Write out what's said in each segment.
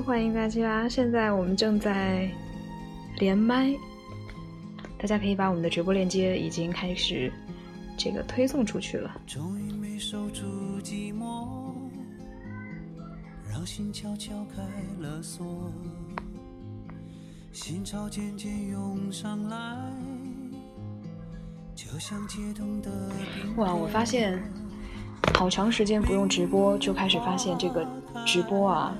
欢迎大家！现在我们正在连麦，大家可以把我们的直播链接已经开始这个推送出去了。终于没守住寂寞，让心悄悄开了锁，心潮渐渐涌上来，就像解冻的哇！我发现好长时间不用直播，就开始发现这个直播啊。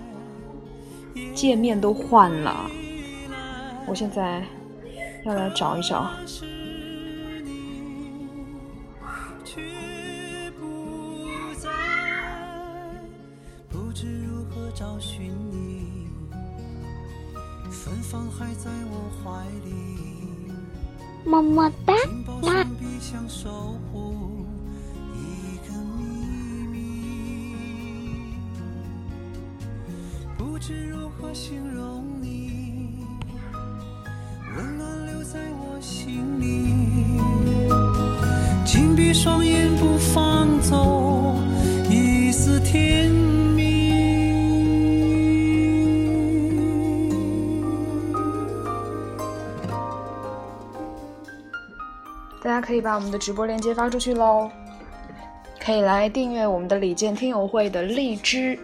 界面都换了，我现在要来找一找。可以把我们的直播链接发出去喽，可以来订阅我们的李健听友会的荔枝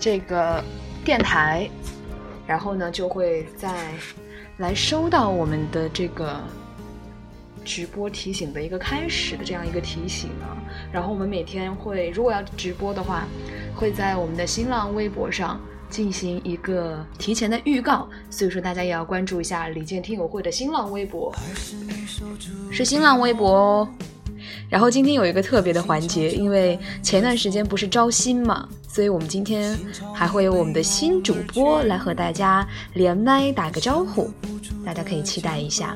这个。电台，然后呢，就会再来收到我们的这个直播提醒的一个开始的这样一个提醒啊。然后我们每天会，如果要直播的话，会在我们的新浪微博上进行一个提前的预告，所以说大家也要关注一下李健听友会的新浪微博，是新浪微博哦。然后今天有一个特别的环节，因为前段时间不是招新嘛，所以我们今天还会有我们的新主播来和大家连麦打个招呼，大家可以期待一下。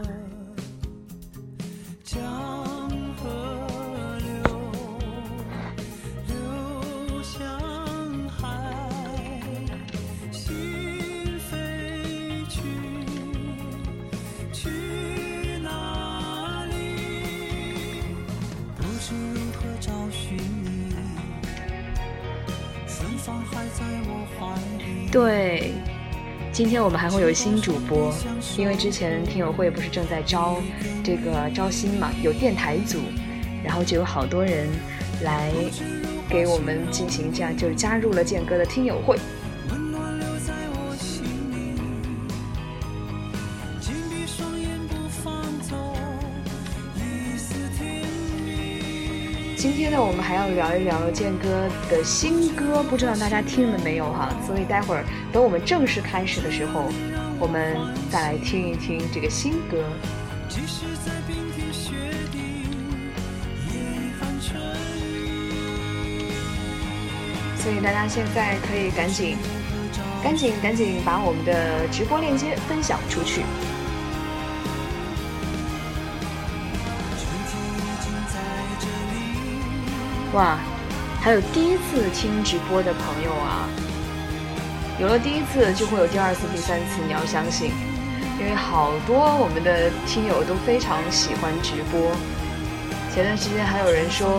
对，今天我们还会有新主播，因为之前听友会不是正在招这个招新嘛，有电台组，然后就有好多人来给我们进行这样，就是加入了健哥的听友会。还要聊一聊健哥的新歌，不知道大家听了没有哈？所以待会儿等我们正式开始的时候，我们再来听一听这个新歌。所以大家现在可以赶紧、赶紧、赶紧把我们的直播链接分享出去。哇，还有第一次听直播的朋友啊！有了第一次，就会有第二次、第三次。你要相信，因为好多我们的听友都非常喜欢直播。前段时间还有人说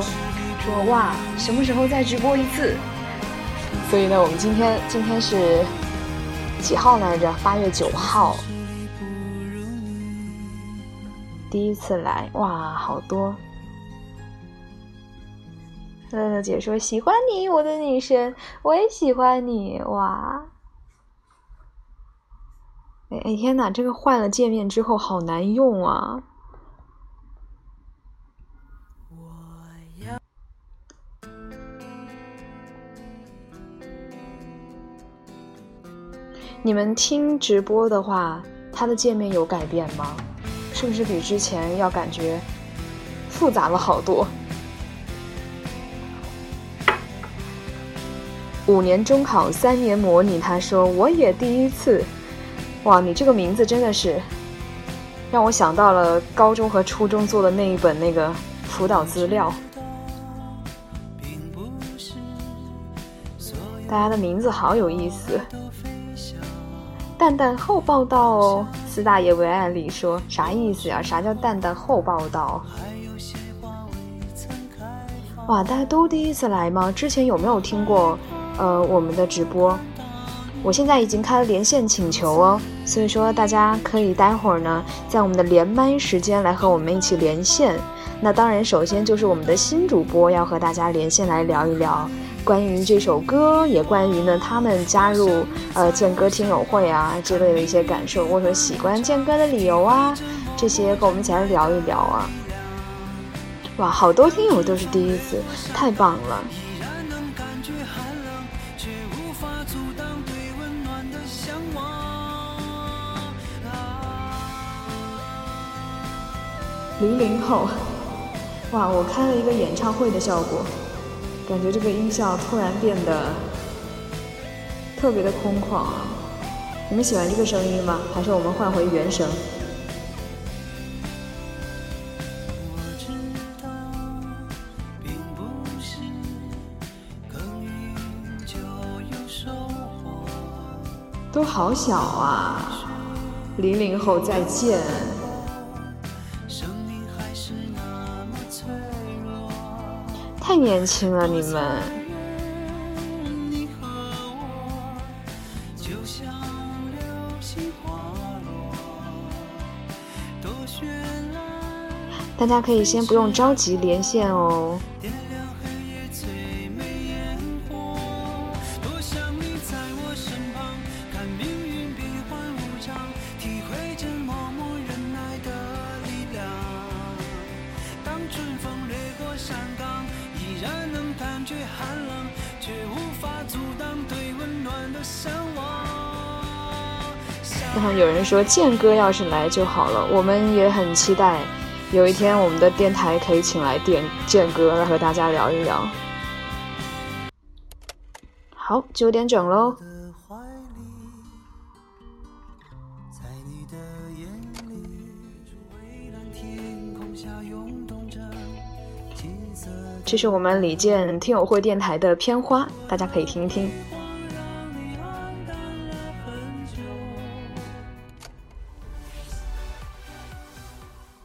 说哇，什么时候再直播一次？所以呢，我们今天今天是几号来着？八月九号，第一次来哇，好多。乐乐姐说：“喜欢你，我的女神，我也喜欢你，哇！”哎哎天哪，这个换了界面之后好难用啊！你们听直播的话，它的界面有改变吗？是不是比之前要感觉复杂了好多？五年中考，三年模拟。他说：“我也第一次。”哇，你这个名字真的是让我想到了高中和初中做的那一本那个辅导资料。大家的名字好有意思。蛋蛋后报道哦，四大爷为案例说啥意思呀？啥叫蛋蛋后报道？哇，大家都第一次来吗？之前有没有听过？呃，我们的直播我现在已经开了连线请求哦，所以说大家可以待会儿呢，在我们的连麦时间来和我们一起连线。那当然，首先就是我们的新主播要和大家连线来聊一聊关于这首歌，也关于呢他们加入呃建歌听友会啊之类的一些感受，或者说喜欢建歌的理由啊，这些跟我们一起来聊一聊啊。哇，好多听友都是第一次，太棒了！零零后，哇，我开了一个演唱会的效果，感觉这个音效突然变得特别的空旷啊！你们喜欢这个声音吗？还是我们换回原声？都好小啊！零零后再见。年轻了，你们。大家可以先不用着急连线哦。说剑哥要是来就好了，我们也很期待有一天我们的电台可以请来电剑哥来和大家聊一聊。好，九点整喽。这是我们李健听友会电台的片花，大家可以听一听。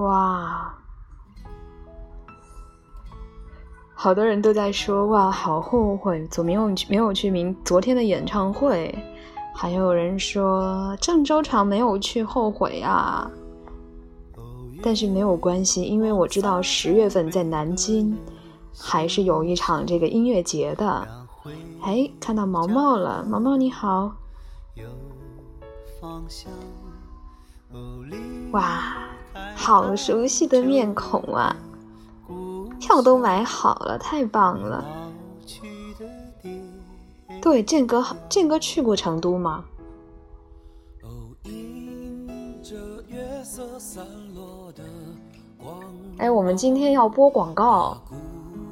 哇，好多人都在说哇，好后悔，昨没有去没有去明昨天的演唱会，还有人说郑州场没有去，后悔啊。但是没有关系，因为我知道十月份在南京还是有一场这个音乐节的。哎，看到毛毛了，毛毛你好。哇。好熟悉的面孔啊！票都买好了，太棒了。对，建哥，建哥去过成都吗？哎，我们今天要播广告，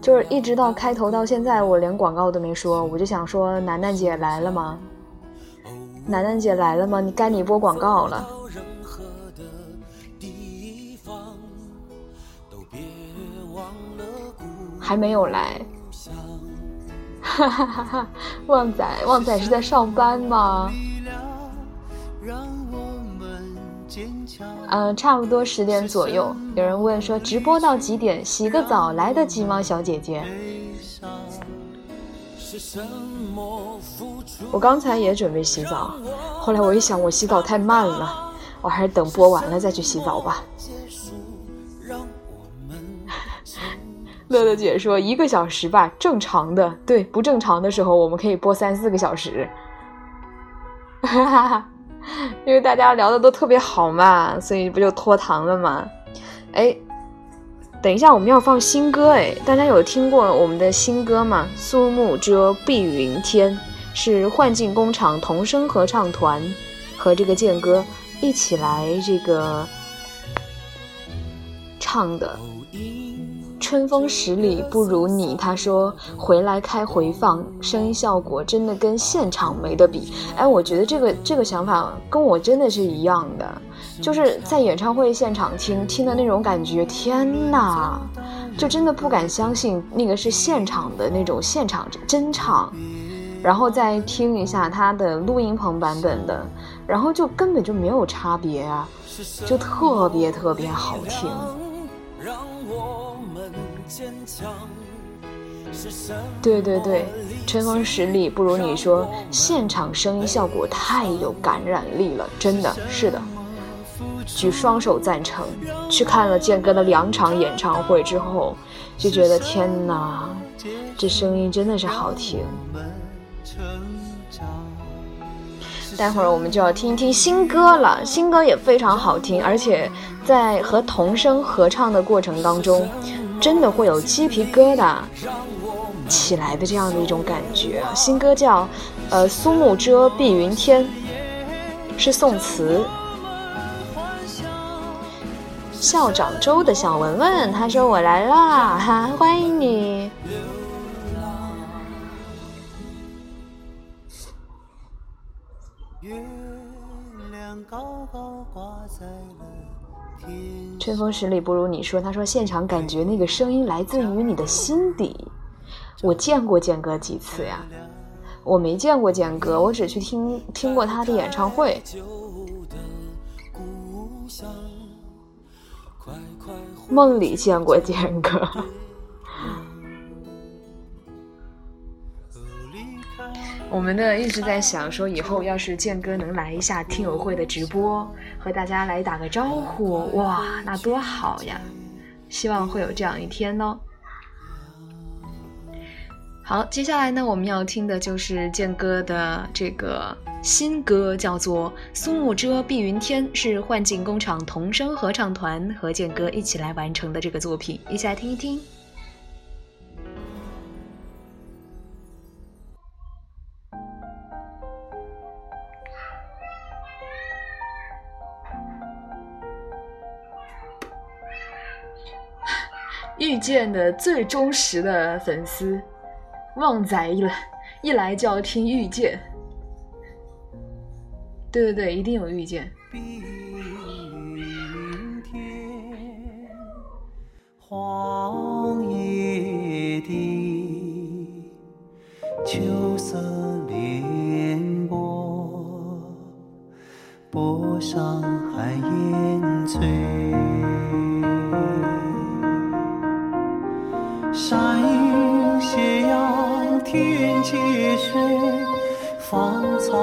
就是一直到开头到现在，我连广告都没说，我就想说，楠楠姐来了吗？楠楠姐来了吗？你该你播广告了。还没有来，哈哈哈哈！旺仔，旺仔是在上班吗？嗯，差不多十点左右。有人问说直播到几点？洗个澡来得及吗，小姐姐？我刚才也准备洗澡，后来我一想，我洗澡太慢了，我还是等播完了再去洗澡吧。乐乐姐说：“一个小时吧，正常的。对，不正常的时候，我们可以播三四个小时。哈哈哈，因为大家聊的都特别好嘛，所以不就拖堂了吗？哎，等一下，我们要放新歌哎，大家有听过我们的新歌吗？苏幕遮碧云天是幻境工厂童声合唱团和这个剑哥一起来这个唱的。”春风十里不如你，他说回来开回放，声音效果真的跟现场没得比。哎，我觉得这个这个想法跟我真的是一样的，就是在演唱会现场听听的那种感觉，天呐，就真的不敢相信那个是现场的那种现场真唱，然后再听一下他的录音棚版本的，然后就根本就没有差别啊，就特别特别好听。让我对对对，春风十里不如你说，现场声音效果太有感染力了，真的是的，举双手赞成。去看了健哥的两场演唱会之后，就觉得天哪，这声音真的是好听。待会儿我们就要听一听新歌了，新歌也非常好听，而且在和童声合唱的过程当中，真的会有鸡皮疙瘩起来的这样的一种感觉。新歌叫《呃苏幕遮碧云天》，是宋词。校长周的小文文，他说我来啦，哈，欢迎你。月亮高高挂在了春风十里不如你说，他说现场感觉那个声音来自于你的心底。我见过建哥几次呀？我没见过建哥，我只去听听过他的演唱会。梦里见过建哥。我们呢一直在想说，以后要是建哥能来一下听友会的直播，和大家来打个招呼，哇，那多好呀！希望会有这样一天哦。好，接下来呢，我们要听的就是建哥的这个新歌，叫做《苏幕遮碧云天》，是幻境工厂童声合唱团和建哥一起来完成的这个作品，一起来听一听。遇见的最忠实的粉丝，旺仔一来一来就要听遇见，对对对，一定有遇见。荒野地秋色连波，波上寒烟翠。山阴斜阳，天接水，芳草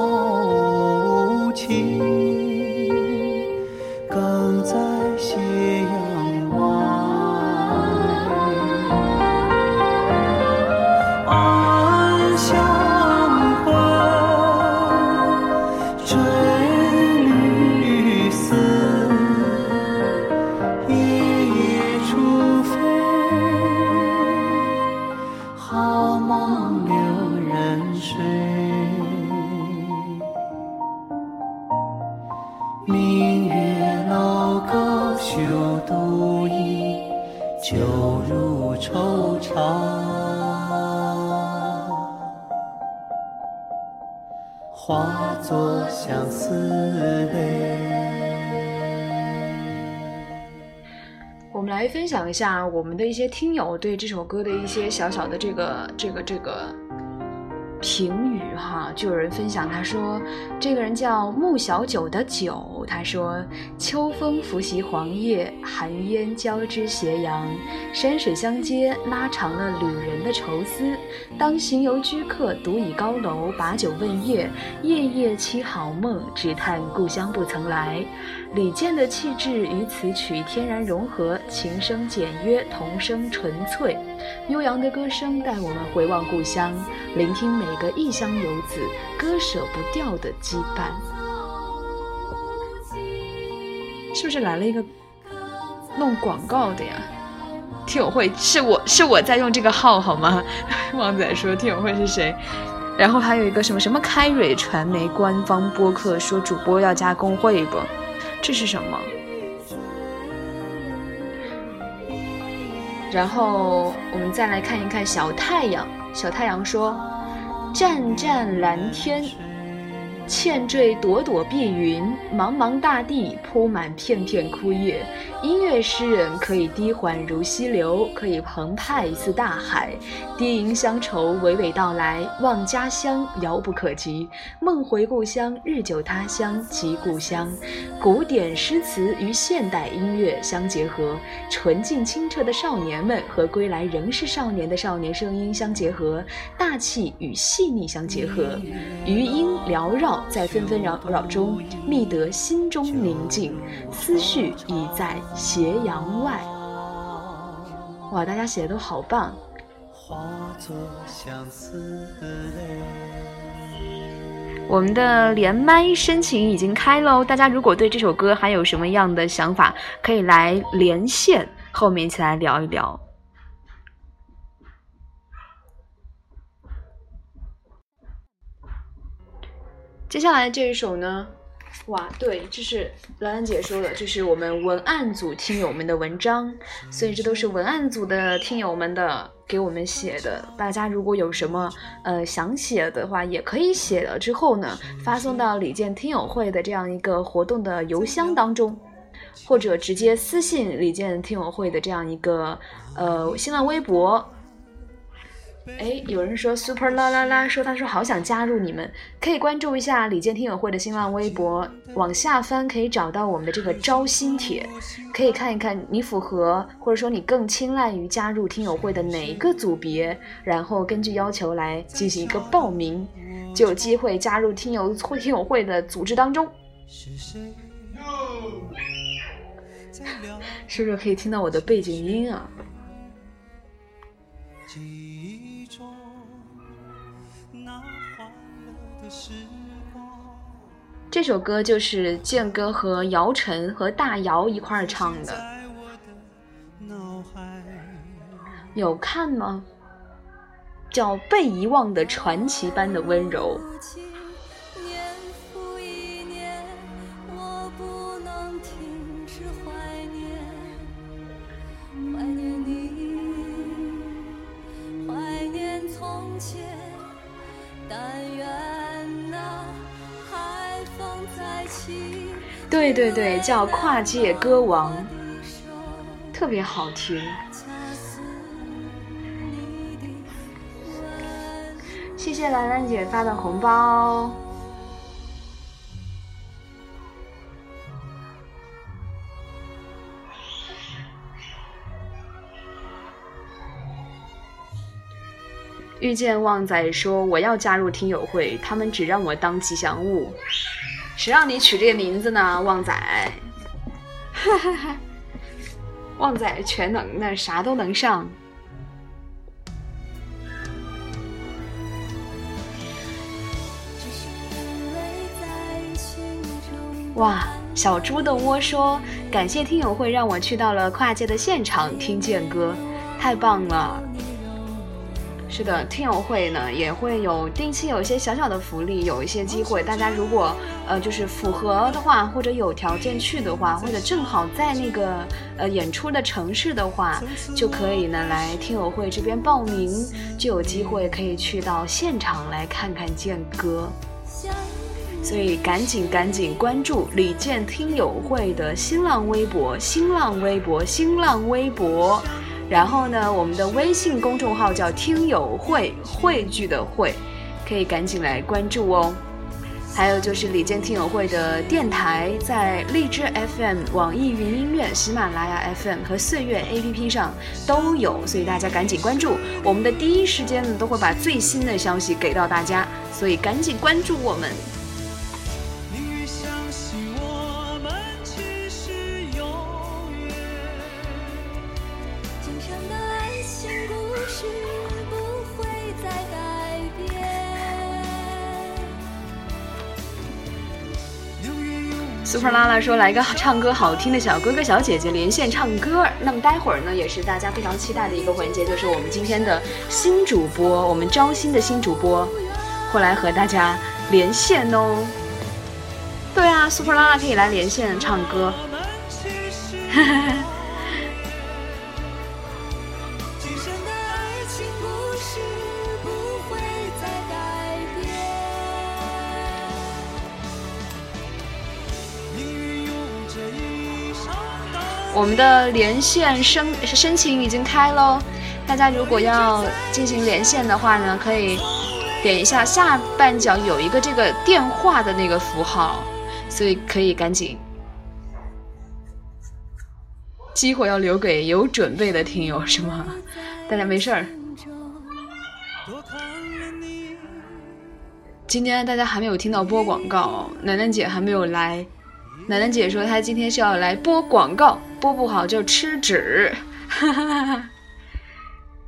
分享一下我们的一些听友对这首歌的一些小小的这个这个这个评语哈，就有人分享，他说这个人叫穆小九的九，他说秋风拂袭黄叶，寒烟交织斜阳，山水相接，拉长了旅人的愁思。当行游居客独倚高楼，把酒问月，夜夜凄好梦，只叹故乡不曾来。李健的气质与此曲天然融合，琴声简约，童声纯粹，悠扬的歌声带我们回望故乡，聆听每个异乡游子割舍不掉的羁绊。是不是来了一个弄广告的呀？听友会是我是我在用这个号好吗？旺仔说听友会是谁？然后还有一个什么什么开蕊传媒官方播客说主播要加工会不？这是什么？然后我们再来看一看小太阳。小太阳说：“湛湛蓝天。”倩缀朵朵碧云，茫茫大地铺满片片枯叶。音乐诗人可以低缓如溪流，可以澎湃似大海。低吟乡愁娓娓道来，望家乡遥不可及。梦回故乡，日久他乡即故乡。古典诗词与现代音乐相结合，纯净清澈的少年们和归来仍是少年的少年声音相结合，大气与细腻相结合，余音缭绕。在纷纷扰扰中觅得心中宁静，思绪已在斜阳外。哇，大家写的都好棒！我们的连麦申请已经开喽，大家如果对这首歌还有什么样的想法，可以来连线，后面一起来聊一聊。接下来这一首呢，哇，对，这是兰兰姐说的，这是我们文案组听友们的文章，所以这都是文案组的听友们的给我们写的。大家如果有什么呃想写的话，也可以写了之后呢，发送到李健听友会的这样一个活动的邮箱当中，或者直接私信李健听友会的这样一个呃新浪微博。哎，有人说 super 啦啦啦，说他说好想加入你们，可以关注一下李健听友会的新浪微博，往下翻可以找到我们的这个招新帖，可以看一看你符合或者说你更青睐于加入听友会的哪一个组别，然后根据要求来进行一个报名，就有机会加入听友会听友会的组织当中。是不是可以听到我的背景音啊？这首歌就是健哥和姚晨和大姚一块儿唱的，有看吗？叫《被遗忘的传奇般的温柔》。对对对，叫《跨界歌王》，特别好听。谢谢兰兰姐发的红包。遇见旺仔说：“我要加入听友会，他们只让我当吉祥物。”谁让你取这个名字呢，旺仔？哈哈哈，旺仔全能的，啥都能上。哇，小猪的窝说：“感谢听友会让我去到了跨界的现场听见歌，太棒了。”是的，听友会呢也会有定期有一些小小的福利，有一些机会。大家如果呃就是符合的话，或者有条件去的话，或者正好在那个呃演出的城市的话，就可以呢来听友会这边报名，就有机会可以去到现场来看看健哥。所以赶紧赶紧关注李健听友会的新浪微博、新浪微博、新浪微博。然后呢，我们的微信公众号叫“听友会”，汇聚的汇，可以赶紧来关注哦。还有就是李健听友会的电台，在荔枝 FM、网易云音乐、喜马拉雅 FM 和岁月 APP 上都有，所以大家赶紧关注。我们的第一时间呢，都会把最新的消息给到大家，所以赶紧关注我们。Super 拉拉说：“来个唱歌好听的小哥哥小姐姐连线唱歌。”那么待会儿呢，也是大家非常期待的一个环节，就是我们今天的新主播，我们招新的新主播会来和大家连线哦。对啊，Super 拉拉可以来连线唱歌。哈哈我们的连线申申请已经开喽，大家如果要进行连线的话呢，可以点一下下半角有一个这个电话的那个符号，所以可以赶紧。机会要留给有准备的听友，是吗？大家没事儿。今天大家还没有听到播广告，楠楠姐还没有来。楠楠姐说她今天是要来播广告，播不好就吃纸。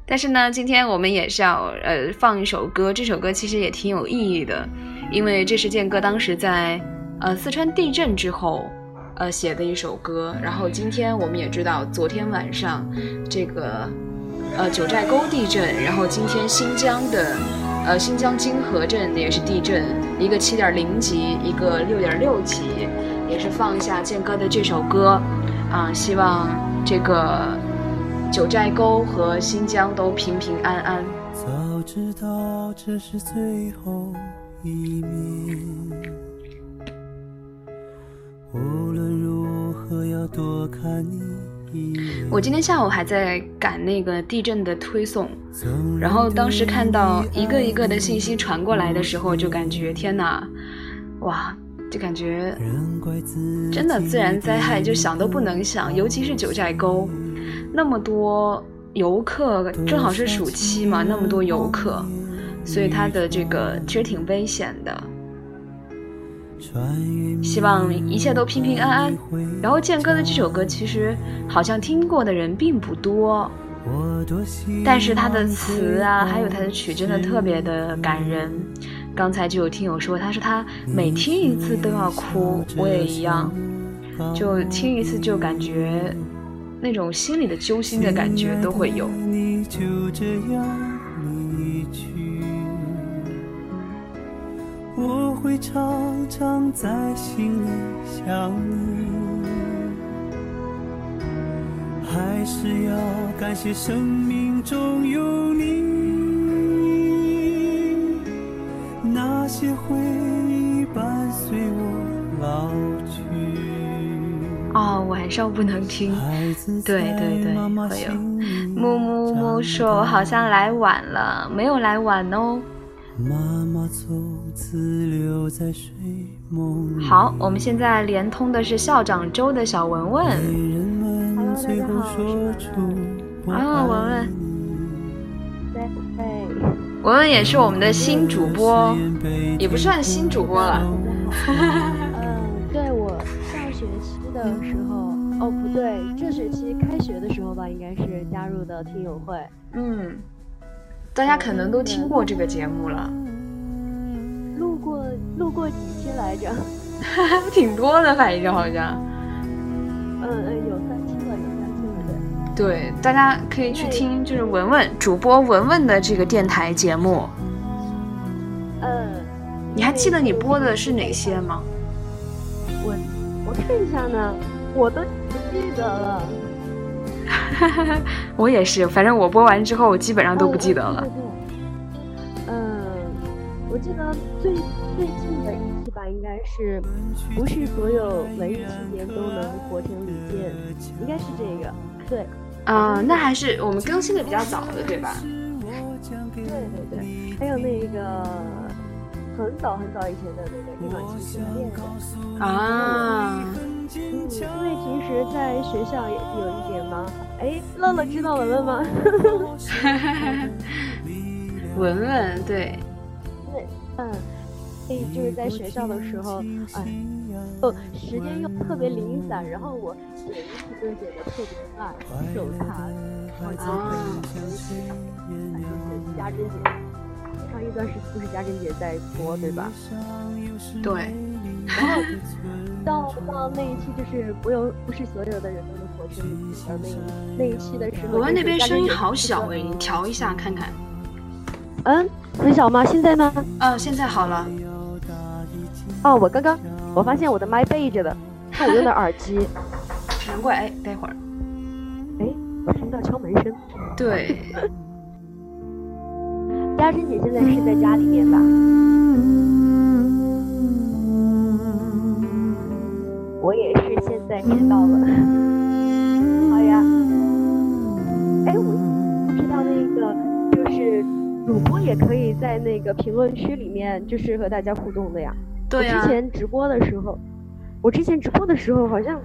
但是呢，今天我们也是要呃放一首歌，这首歌其实也挺有意义的，因为这是建哥当时在呃四川地震之后呃写的一首歌。然后今天我们也知道，昨天晚上这个呃九寨沟地震，然后今天新疆的。呃，新疆金河镇也是地震，一个七点零级，一个六点六级，也是放一下健哥的这首歌，啊，希望这个九寨沟和新疆都平平安安。早知道这是最后一面，无论如何要多看你。我今天下午还在赶那个地震的推送，然后当时看到一个一个的信息传过来的时候，就感觉天哪，哇，就感觉真的自然灾害就想都不能想，尤其是九寨沟，那么多游客，正好是暑期嘛，那么多游客，所以它的这个其实挺危险的。希望一切都平平安安。然后健哥的这首歌，其实好像听过的人并不多，但是他的词啊，还有他的曲，真的特别的感人。刚才就有听友说，他说他每听一次都要哭，我也一样，就听一次就感觉那种心里的揪心的感觉都会有。我会常常在心里想你，还是要感谢生命中有你。那些回忆伴随我老去。哦，晚上不能听。对对对，会有。木木木说好像来晚了，没有来晚哦。妈妈从此留在睡梦好，我们现在连通的是校长周的小文文。Hello，大家好。啊，文文。文文也是我们的新主播，也不算新主播了。嗯，对我上学期的时候，哦不对，这学期开学的时候吧，应该是加入的听友会。嗯。大家可能都听过这个节目了，录过录过几期来着？挺多的，反正好像。嗯嗯，有三期对。大家可以去听，就是文文主播文文的这个电台节目。嗯。你还记得你播的是哪些吗？我我看一下呢，我都不记得了。我也是，反正我播完之后，我基本上都不记得了。嗯，我记得最最近的一期吧，应该是不是所有文艺青年都能活成李健？应该是这个，对。啊，那还是我们更新的比较早的，对吧？对对对，还有那个很早很早以前的那个一暖情热恋人啊。嗯，因为平时在学校也有一点忙。哎，乐乐知道文文吗？文文，对，对，嗯，哎，就是在学校的时候，哎，哦，时间又特别零散，然后我写一次就写的特别慢，手残，然后就可以，就是家珍姐，上一段时期不是家珍姐在播，对吧？对。然后到到那一期，就是不有不是所有的人都能活成李健，而那那一期的时候，我们那边声音好小哎，你调一下看看。嗯，很小吗？现在呢？啊，现在好了。哦，我刚刚我发现我的麦背着的，看我用的耳机，难怪哎，待会儿，哎，听到敲门声，对，嘉贞姐现在是在家里面吧？我也是现在知道了，好呀，哎，我我不知道那个就是主播也可以在那个评论区里面就是和大家互动的呀。对之前直播的时候，我之前直播的时候好像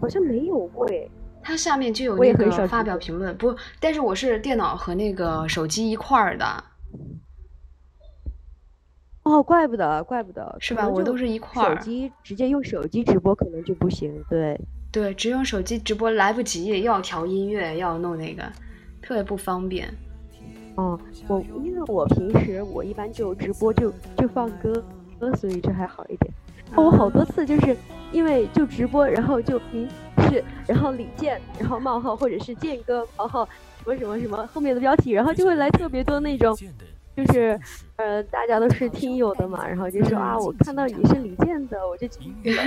好像没有过哎。它下面就有我也那个发表评论，不，但是我是电脑和那个手机一块儿的，哦，怪不得，怪不得，是吧？我都是一块儿手。机直接用手机直播可能就不行，对。对，只用手机直播来不及，又要调音乐，要弄那个，特别不方便。哦，我因为我平时我一般就直播就就放歌歌，所以这还好一点。哦我好多次就是因为就直播，然后就嗯是，然后李健，然后冒号或者是健哥冒号什么什么什么后面的标题，然后就会来特别多那种，就是呃大家都是听友的嘛，然后就说啊我看到你是李健的，我就进去了。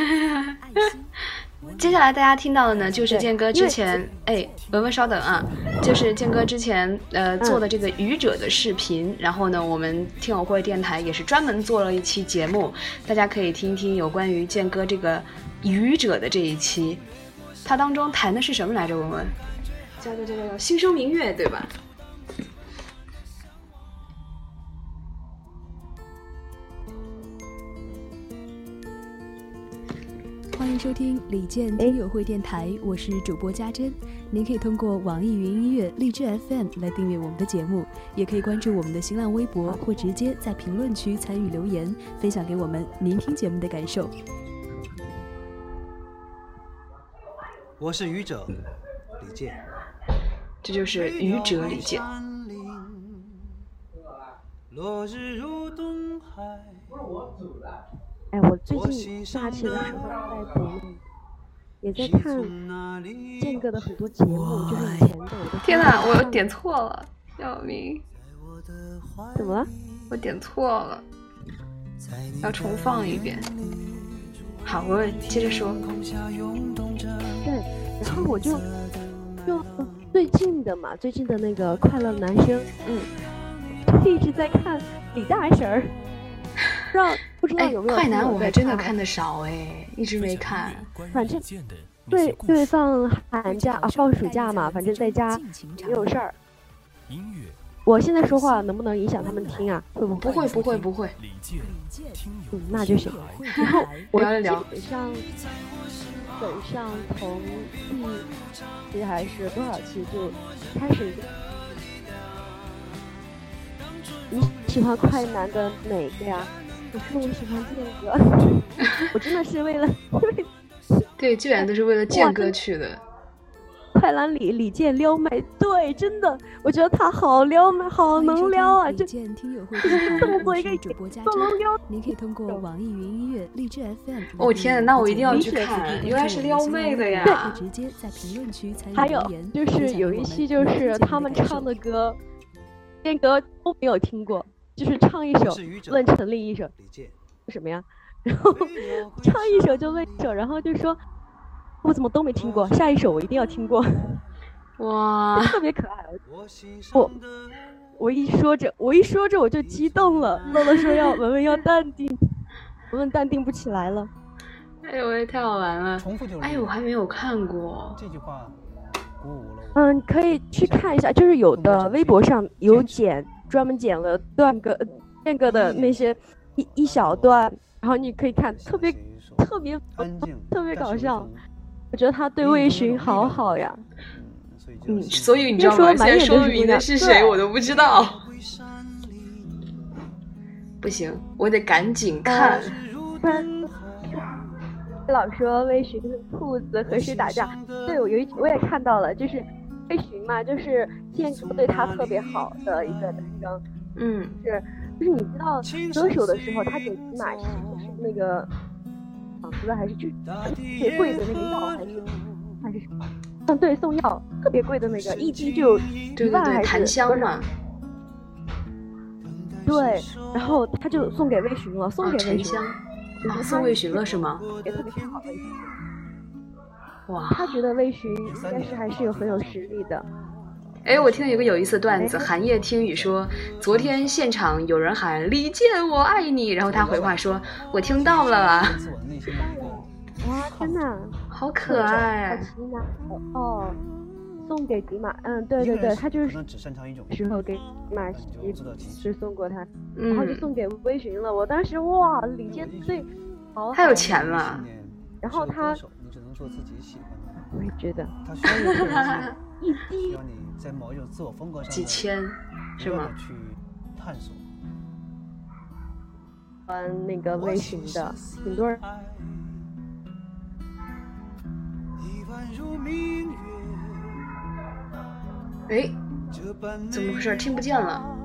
接下来大家听到的呢，就是对健哥之前，哎，文文稍等啊，就是健哥之前呃做的这个愚者的视频，然后呢，我们听友会电台也是专门做了一期节目，大家可以听一听有关于健哥这个愚者的这一期，它当中谈的是什么来着？文文，叫叫叫叫新生明月，对吧？欢迎收听李健听友会电台，我是主播家珍。您可以通过网易云音乐、荔枝 FM 来订阅我们的节目，也可以关注我们的新浪微博，或直接在评论区参与留言，分享给我们您听节目的感受。我是愚者李健。这就是愚者李健。落日如东海。哎，我最近假期的时候在读，也在看健哥的很多节目，就是以前的天哪，我看点错了，要命！怎么了？我点错了，要重放一遍。好，我接着说。对，然后我就就最近的嘛，最近的那个快乐男生，嗯，一直在看李大婶儿，不知道不知道哎，有没有快男我还真的看的少哎，一直没看。反正对对放寒假啊放暑假嘛，反正在家没有事儿。音乐我现在说话能不能影响他们听啊？会不不会？不会不会，李健嗯，那就行。然后我聊一聊基本上基本上从第期还是多少期就开始。你喜欢快男的哪个呀？我说我喜欢健哥，我真的是为了为 对，基本上都是为了健哥去的。快男李李健撩妹，对，真的，我觉得他好撩妹，好能撩啊！李这健听友会电台，这么做我一个是主播家都能撩珍。您可以通过网易云音乐、荔枝 FM 来哦天呐那我一定要去看原来是撩妹的呀或直接在评论区参与还有留言就是有一期就是他们唱的歌，健哥都没有听过，就是唱一首问陈粒一首。什么呀，然后唱一首就问一首，然后就说我怎么都没听过，下一首我一定要听过，哇，特别可爱。我我一说着，我一说着我就激动了。乐乐说要 文文要淡定，文文淡定不起来了。哎呦喂，太好玩了！重复就是哎，我还没有看过。这句话鼓舞了我。嗯，可以去看一下，就是有的微博上有剪，专门剪了段个那个的那些一一小段，然后你可以看，特别特别安静，特别搞笑。我觉得他对魏巡好好呀。所以就嗯，所以你知道吗？别说满现在说眼都是姑娘明的是谁，我都不知道。不行，我得赶紧看。不然老说魏巡是兔子和谁打架，对我有一我也看到了，就是魏巡嘛，就是健哥对他特别好的一个男生，嗯，是就是你知道歌手的时候，他给起码是就是那个房子还是就是特别贵的那个药还是还是什么？嗯，对，送药特别贵的那个，一滴就一万还是檀香多少嘛，对，然后他就送给魏巡了，送啊，给魏巡啊，送魏巡了是吗？也特别看好魏巡。哇，他觉得魏巡应该是还是有很有实力的。哎，我听到有个有意思的段子，寒夜听雨说，昨天现场有人喊李健我爱你，然后他回话说，我听到了，哇，天哪，好可爱。哦。送给迪玛，嗯，对对对，他就是只擅长一种。时候给迪玛西是送过他，然后就嗯，送给微醺了。我当时哇，李健最好好，他有钱了，然后他你只能做自己喜欢的，我也觉得他需要 一需要你在某一种自我风格上几千是吗？去探索。欢那个类型的，很多人哎，怎么回事？听不见了。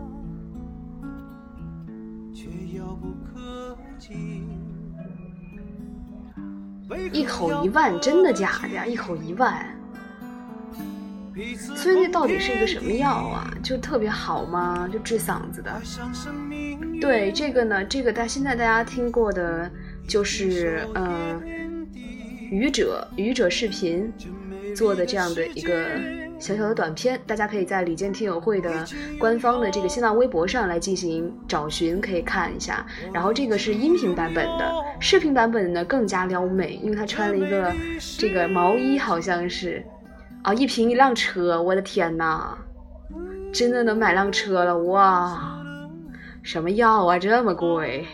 一口一万，真的假的呀？一口一万。所以那到底是一个什么药啊？就特别好吗？就治嗓子的？对，这个呢，这个大现在大家听过的，就是呃，愚者愚者视频做的这样的一个小小的短片，大家可以在李健听友会的官方的这个新浪微博上来进行找寻，可以看一下。然后这个是音频版本的，视频版本呢更加撩妹，因为他穿了一个这个毛衣，好像是啊，一瓶一辆车，我的天呐，真的能买辆车了哇！什么药啊，这么贵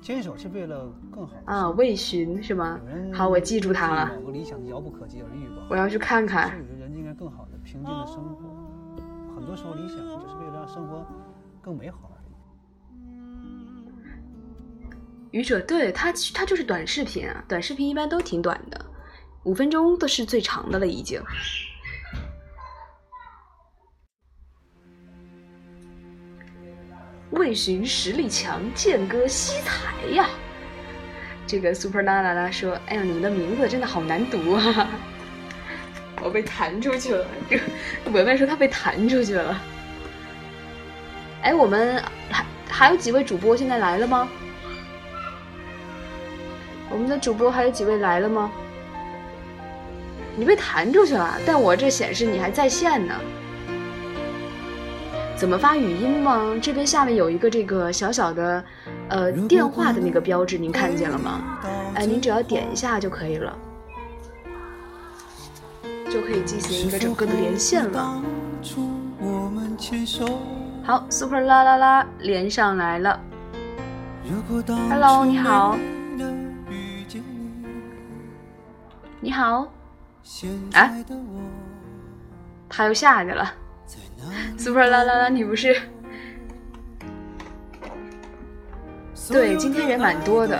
坚守是为了更好啊？魏巡是吗？好，我记住他了，某个理想遥不可及而欲望。我要去看看。平静的生活。很多时候，理想就是为了让生活更美好而已。愚者对他，他就是短视频啊，短视频一般都挺短的，五分钟都是最长的了已经。魏巡实力强，剑歌惜才呀。这个 Super 啦啦啦说：“哎呀，你们的名字真的好难读啊！”我被弹出去了。这个文文说他被弹出去了。哎，我们还还有几位主播现在来了吗？我们的主播还有几位来了吗？你被弹出去了，但我这显示你还在线呢。怎么发语音吗？这边下面有一个这个小小的，呃，电话的那个标志，您看见了吗？哎，您只要点一下就可以了，就可以进行一个整个的连线了。好，Super 啦啦啦，连上来了。Hello，你好。你好。啊？他又下去了。Super 啦啦啦，你不是？对，今天人蛮多的。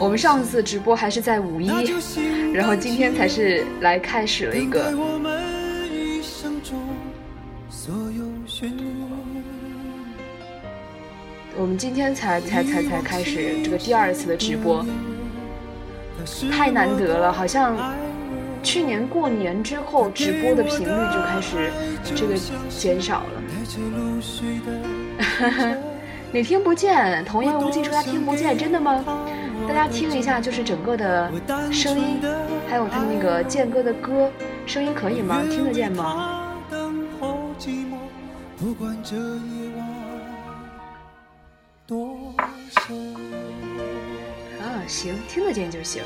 我们上次直播还是在五一，然后今天才是来开始了一个。我们今天才才才才开始这个第二次的直播，太难得了，好像。去年过年之后，直播的频率就开始这个减少了。你听不见？童言无忌说他听不见，真的吗？大家听一下，就是整个的声音，还有他那个健哥的歌，声音可以吗？听得见吗？啊，行，听得见就行。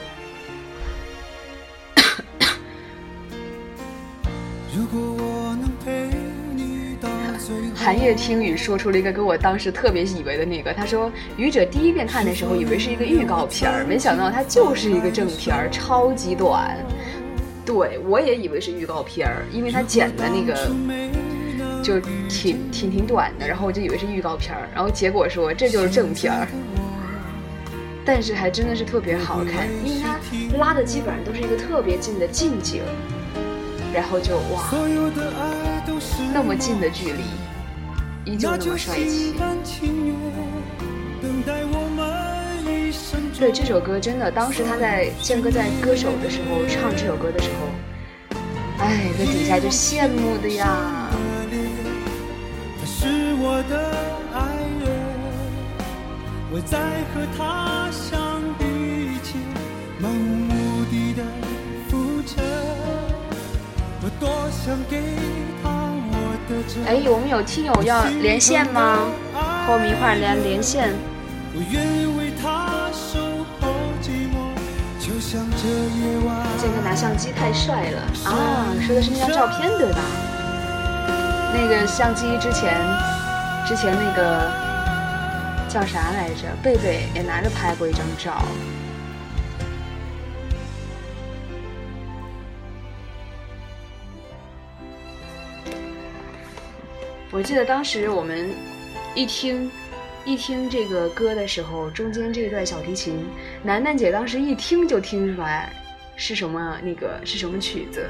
寒夜听雨说出了一个跟我当时特别以为的那个，他说愚者第一遍看的时候以为是一个预告片儿，没想到它就是一个正片儿，超级短。对我也以为是预告片儿，因为它剪的那个 就挺挺挺短的，然后我就以为是预告片儿，然后结果说这就是正片儿。但是还真的是特别好看，因为它拉的基本上都是一个特别近的近景。然后就哇，那么近的距离，依旧那么帅气。对这首歌真的，当时他在健哥在歌手的时候唱这首歌的时候，哎，在底下就羡慕的呀。我在和他相遇前，漫无目的的浮沉。哎，我们有听友要连线吗？和我们一块儿连连线。健哥拿相机太帅了啊！说的是那张照片对吧？那个相机之前之前那个叫啥来着？贝贝也拿着拍过一张照。我记得当时我们一听一听这个歌的时候，中间这段小提琴，楠楠姐当时一听就听出来是什么那个是什么曲子，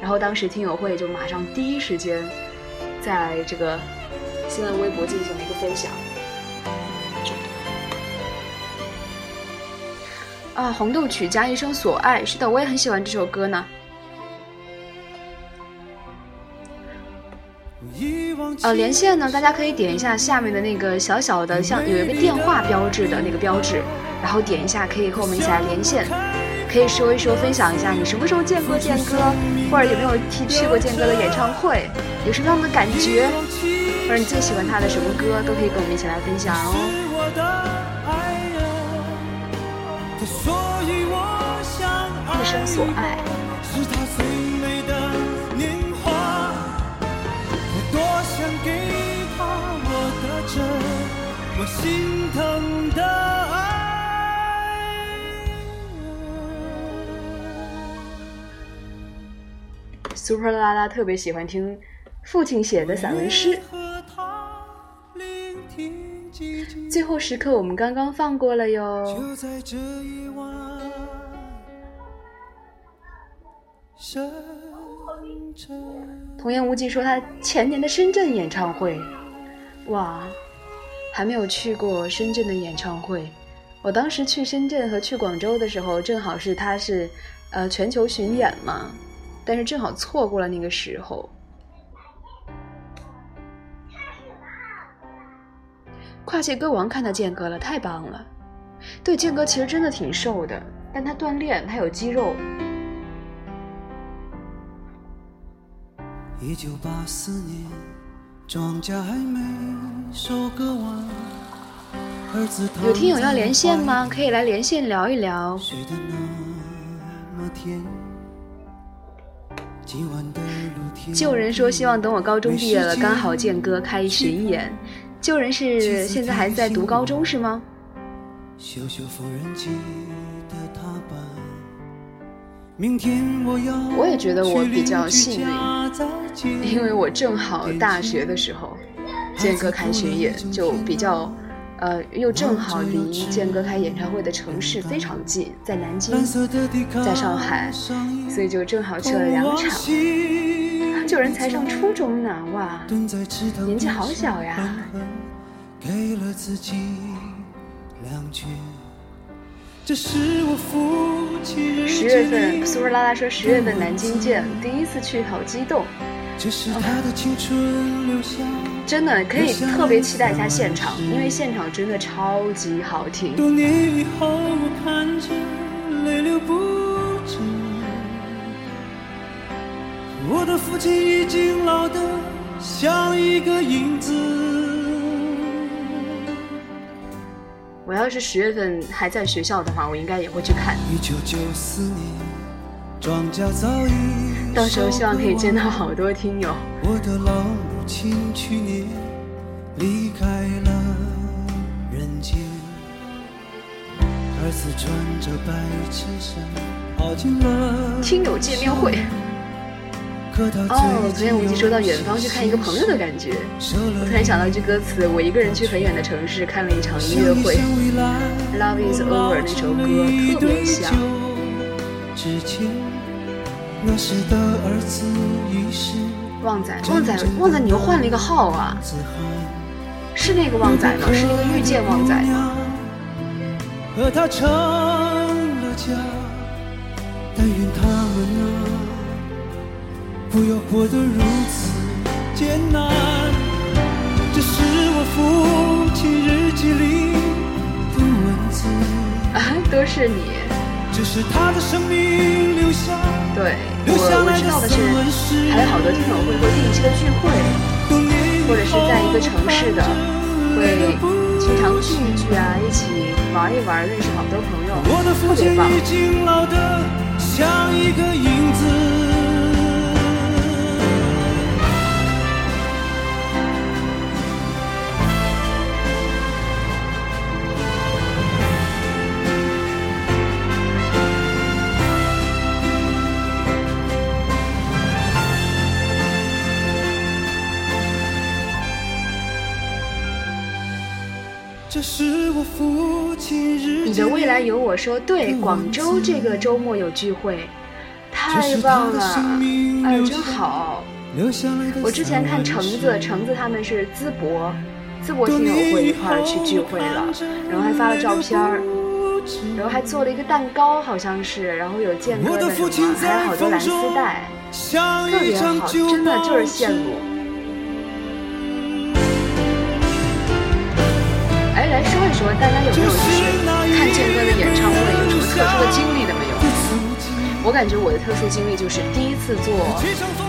然后当时听友会就马上第一时间在这个新浪微博进行了一个分享。啊，红豆曲加一生所爱，是的，我也很喜欢这首歌呢。呃，连线呢，大家可以点一下下面的那个小小的，像有一个电话标志的那个标志，然后点一下，可以和我们一起来连线，可以说一说，分享一下你什么时候见过健哥，或者有没有去去过健哥的演唱会，有什么样的感觉，或者你最喜欢他的什么歌，都可以跟我们一起来分享哦。一生所爱。我心疼的爱。Super 拉拉特别喜欢听父亲写的散文诗。最后时刻，我们刚刚放过了哟。童言无忌说他前年的深圳演唱会，哇！还没有去过深圳的演唱会，我当时去深圳和去广州的时候，正好是他是，呃，全球巡演嘛，但是正好错过了那个时候。跨界歌王看到健哥了，太棒了！对，健哥其实真的挺瘦的，但他锻炼，他有肌肉。一九八四年。庄稼还没收割完。有听友要连线吗？可以来连线聊一聊。旧人说希望等我高中毕业了，刚好健哥开巡演。旧人是现在还在读高中是吗？我也觉得我比较幸运，因为我正好大学的时候，健哥开巡演就比较，呃，又正好离健哥开演唱会的城市非常近，在南京，在上海，所以就正好去了两场。就人才上初中呢，哇，年纪好小呀。十月份，苏尔拉拉说十月份南京见，第一次去好激动。真的可以特别期待一下现场，因为现场真的超级好听。我的父亲已经老得像一个影子。我要是十月份还在学校的话，我应该也会去看。到时候希望可以见到好多听友。我的老母亲去年离开了人间，儿子穿着白衬衫跑进了听友见面会。哦，昨天无忌说到远方去看一个朋友的感觉，我突然想到一句歌词：我一个人去很远的城市看了一场音乐会，Love is over 那首歌特别像。旺仔，旺仔，旺仔，你又换了一个号啊？是那个旺仔吗？是那个遇见旺仔吗？和他成了家，但愿他们啊。不要活得如此艰难，这是我父亲日记里的文字。啊，都是你。这是他的生命留下。对，我我知道的是，还有好多听友会会定期的聚会，或者是在一个城市的，会经常聚一聚啊，一起玩玩一玩，认识好多朋友，我的父特别棒。你的未来有我说对，广州这个周末有聚会，太棒了，哎呦真好。我之前看橙子，橙子他们是淄博，淄博听友会一块儿去聚会了，然后还发了照片儿，然后还做了一个蛋糕，好像是，然后有健哥的什么，还有好多蓝丝带，特别好，真的就是羡慕。说，大家有没有就是看健哥的演唱会有什么特殊的经历的没有？我感觉我的特殊经历就是第一次坐，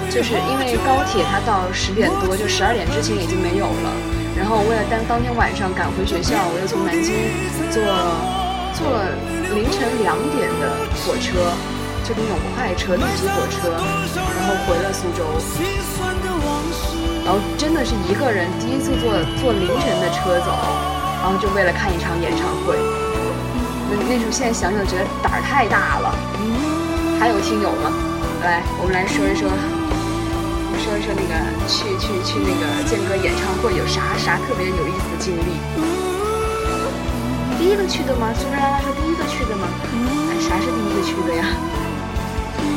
就是因为高铁它到十点多，就十二点之前已经没有了。然后为了当当天晚上赶回学校，我又从南京坐坐了凌晨两点的火车，就那种快车、绿皮火车，然后回了苏州。然后真的是一个人第一次坐坐凌晨的车走，然后就为了看一场演唱会。那那时候现在想想觉得胆儿太大了。还有听友吗？来，我们来说一说，说一说那个去去去那个健哥演唱会有啥啥特别有意思的经历。第一个去的吗？苏菲拉拉说第一个去的吗？哎，啥是第一个去的呀？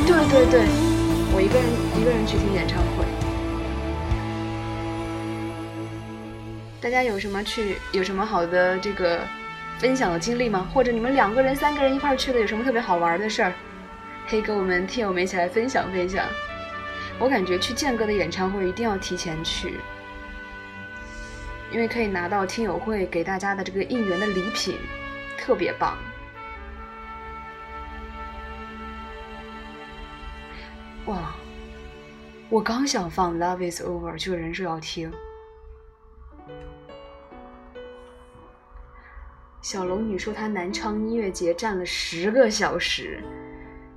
对对对，我一个人一个人去听演唱会。大家有什么去有什么好的这个分享的经历吗？或者你们两个人、三个人一块儿去的，有什么特别好玩的事儿？可以跟我们听友们一起来分享分享。我感觉去健哥的演唱会一定要提前去，因为可以拿到听友会给大家的这个应援的礼品，特别棒。哇！我刚想放《Love Is Over》，就有人说要听。小龙女说她南昌音乐节站了十个小时。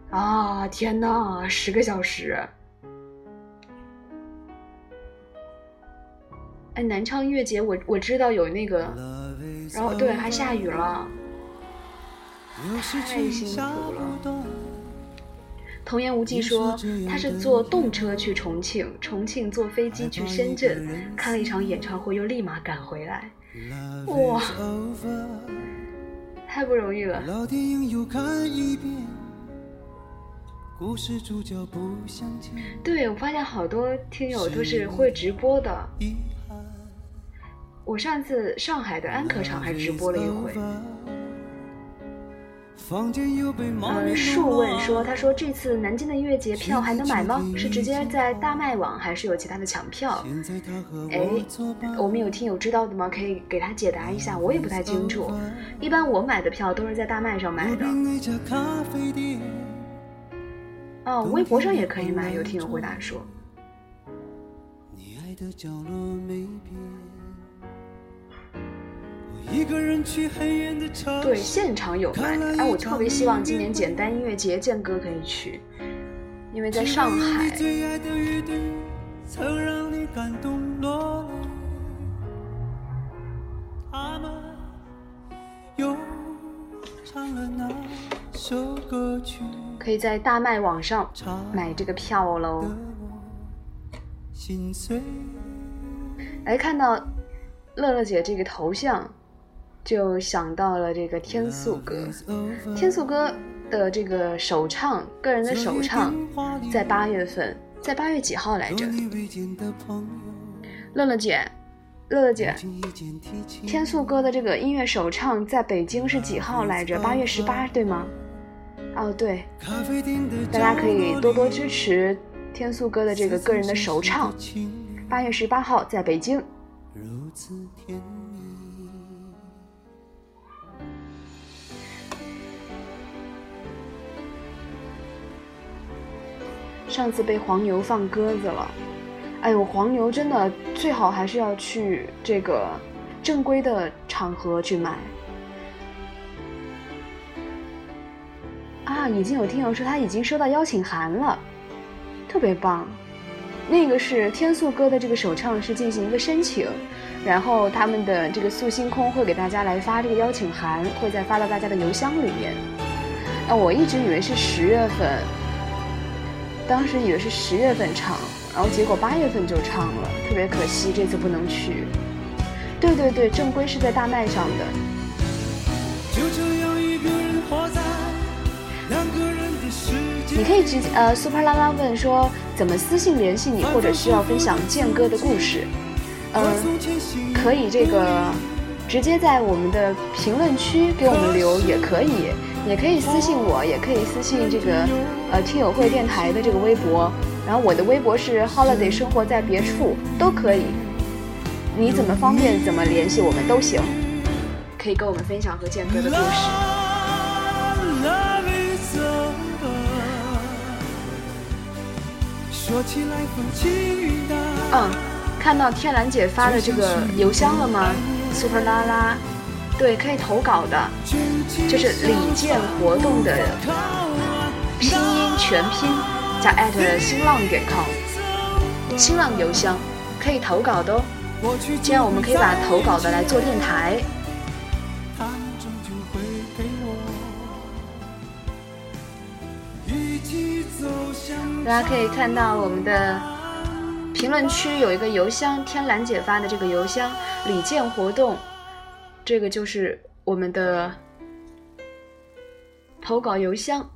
啊天呐，十个小时！哎，南昌音乐节我我知道有那个，然后对，还下雨了，太辛苦了。童言无忌说他是坐动车去重庆，重庆坐飞机去深圳，看了一场演唱会，又立马赶回来，哇，太不容易了。故事主角不相见。对，我发现好多听友都是会直播的。我上次上海的安可场还直播了一回。嗯，树问说，他说这次南京的音乐节票还能买吗？是直接在大麦网，还是有其他的抢票？哎，我们有听友知道的吗？可以给他解答一下，我也不太清楚。一般我买的票都是在大麦上买的。哦，微博上也可以买。有听友回答说，对，现场有卖。哎，我特别希望今年简单音乐节健哥可以去，因为在上海。可以在大麦网上买这个票喽。哎，看到乐乐姐这个头像，就想到了这个天素歌。天素歌的这个首唱，个人的首唱，在八月份，在八月几号来着？乐乐姐，乐乐姐，天素歌的这个音乐首唱在北京是几号来着？八月十八，对吗？哦，对，大家可以多多支持天素哥的这个个人的首唱，八月十八号在北京。上次被黄牛放鸽子了，哎呦，黄牛真的最好还是要去这个正规的场合去买。啊，已经有听友说他已经收到邀请函了，特别棒。那个是天素哥的这个首唱是进行一个申请，然后他们的这个素星空会给大家来发这个邀请函，会再发到大家的邮箱里面。啊，我一直以为是十月份，当时以为是十月份唱，然后结果八月份就唱了，特别可惜这次不能去。对对对，正规是在大麦上的。就这样一个人活在两个人的世界。你可以直接呃，super 拉拉问说怎么私信联系你，或者需要分享健哥的故事，呃，可以这个直接在我们的评论区给我们留也可以，也可以私信我，也可以私信这个呃听友会电台的这个微博，然后我的微博是 holiday 生活在别处都可以，你怎么方便怎么联系我们都行，可以跟我们分享和建哥的故事。Love is over 说起来风轻云淡。嗯，看到天蓝姐发的这个邮箱了吗？super 拉拉，对，可以投稿的，就是李健活动的拼音全拼加艾特新浪点 com，新浪邮箱可以投稿的哦。这样我们可以把投稿的来做电台。大家可以看到我们的评论区有一个邮箱，天蓝姐发的这个邮箱李健活动，这个就是我们的投稿邮箱。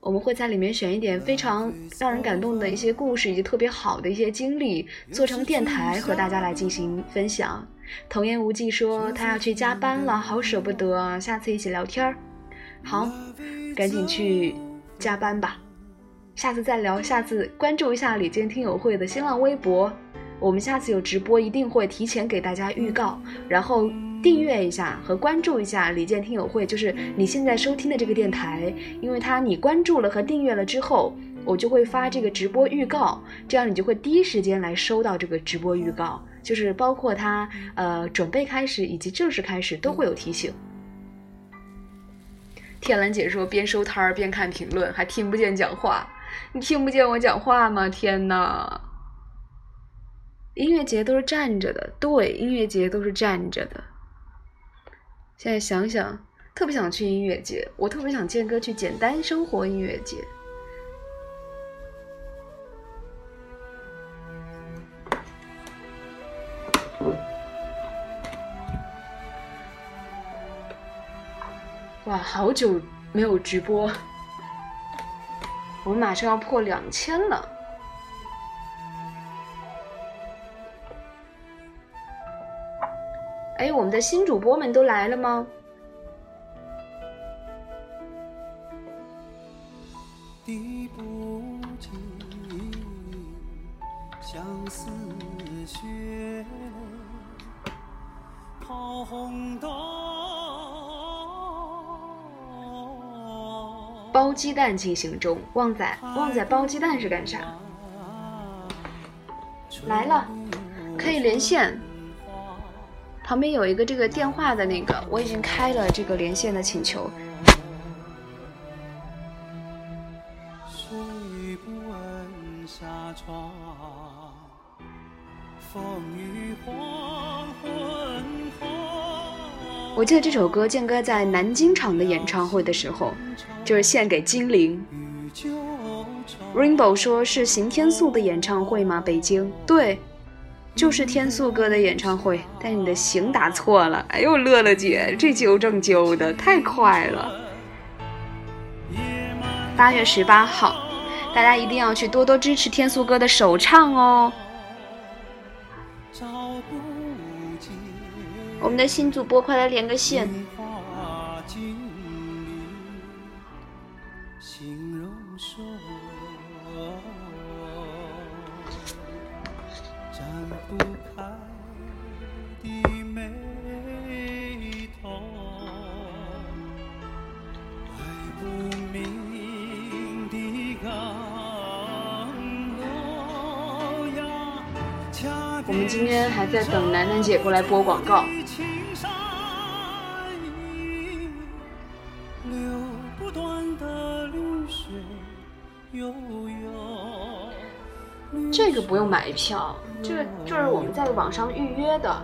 我们会在里面选一点非常让人感动的一些故事，以及特别好的一些经历，做成电台和大家来进行分享。童言无忌说他要去加班了，好舍不得啊！下次一起聊天儿。好，赶紧去加班吧。下次再聊，下次关注一下李健听友会的新浪微博，我们下次有直播一定会提前给大家预告，然后订阅一下和关注一下李健听友会，就是你现在收听的这个电台，因为它你关注了和订阅了之后，我就会发这个直播预告，这样你就会第一时间来收到这个直播预告，就是包括它呃准备开始以及正式开始都会有提醒。天蓝姐说边收摊儿边看评论，还听不见讲话。你听不见我讲话吗？天呐！音乐节都是站着的，对，音乐节都是站着的。现在想想，特别想去音乐节，我特别想建哥去简单生活音乐节。哇，好久没有直播。我们马上要破两千了。哎，我们的新主播们都来了吗？滴不尽相思血，抛红豆。包鸡蛋进行中，旺仔，旺仔包鸡蛋是干啥？来了，可以连线。旁边有一个这个电话的那个，我已经开了这个连线的请求。睡不稳纱窗，风雨黄昏。我记得这首歌建哥在南京场的演唱会的时候，就是献给精灵。Rainbow 说是邢天素的演唱会吗？北京对，就是天素哥的演唱会，但你的型打错了。哎呦，乐乐姐，这纠正纠的太快了。八月十八号，大家一定要去多多支持天素哥的首唱哦。我们的新主播，快来连个线。我们今天还在等楠楠姐过来播广告。这个不用买票，这个就是我们在网上预约的。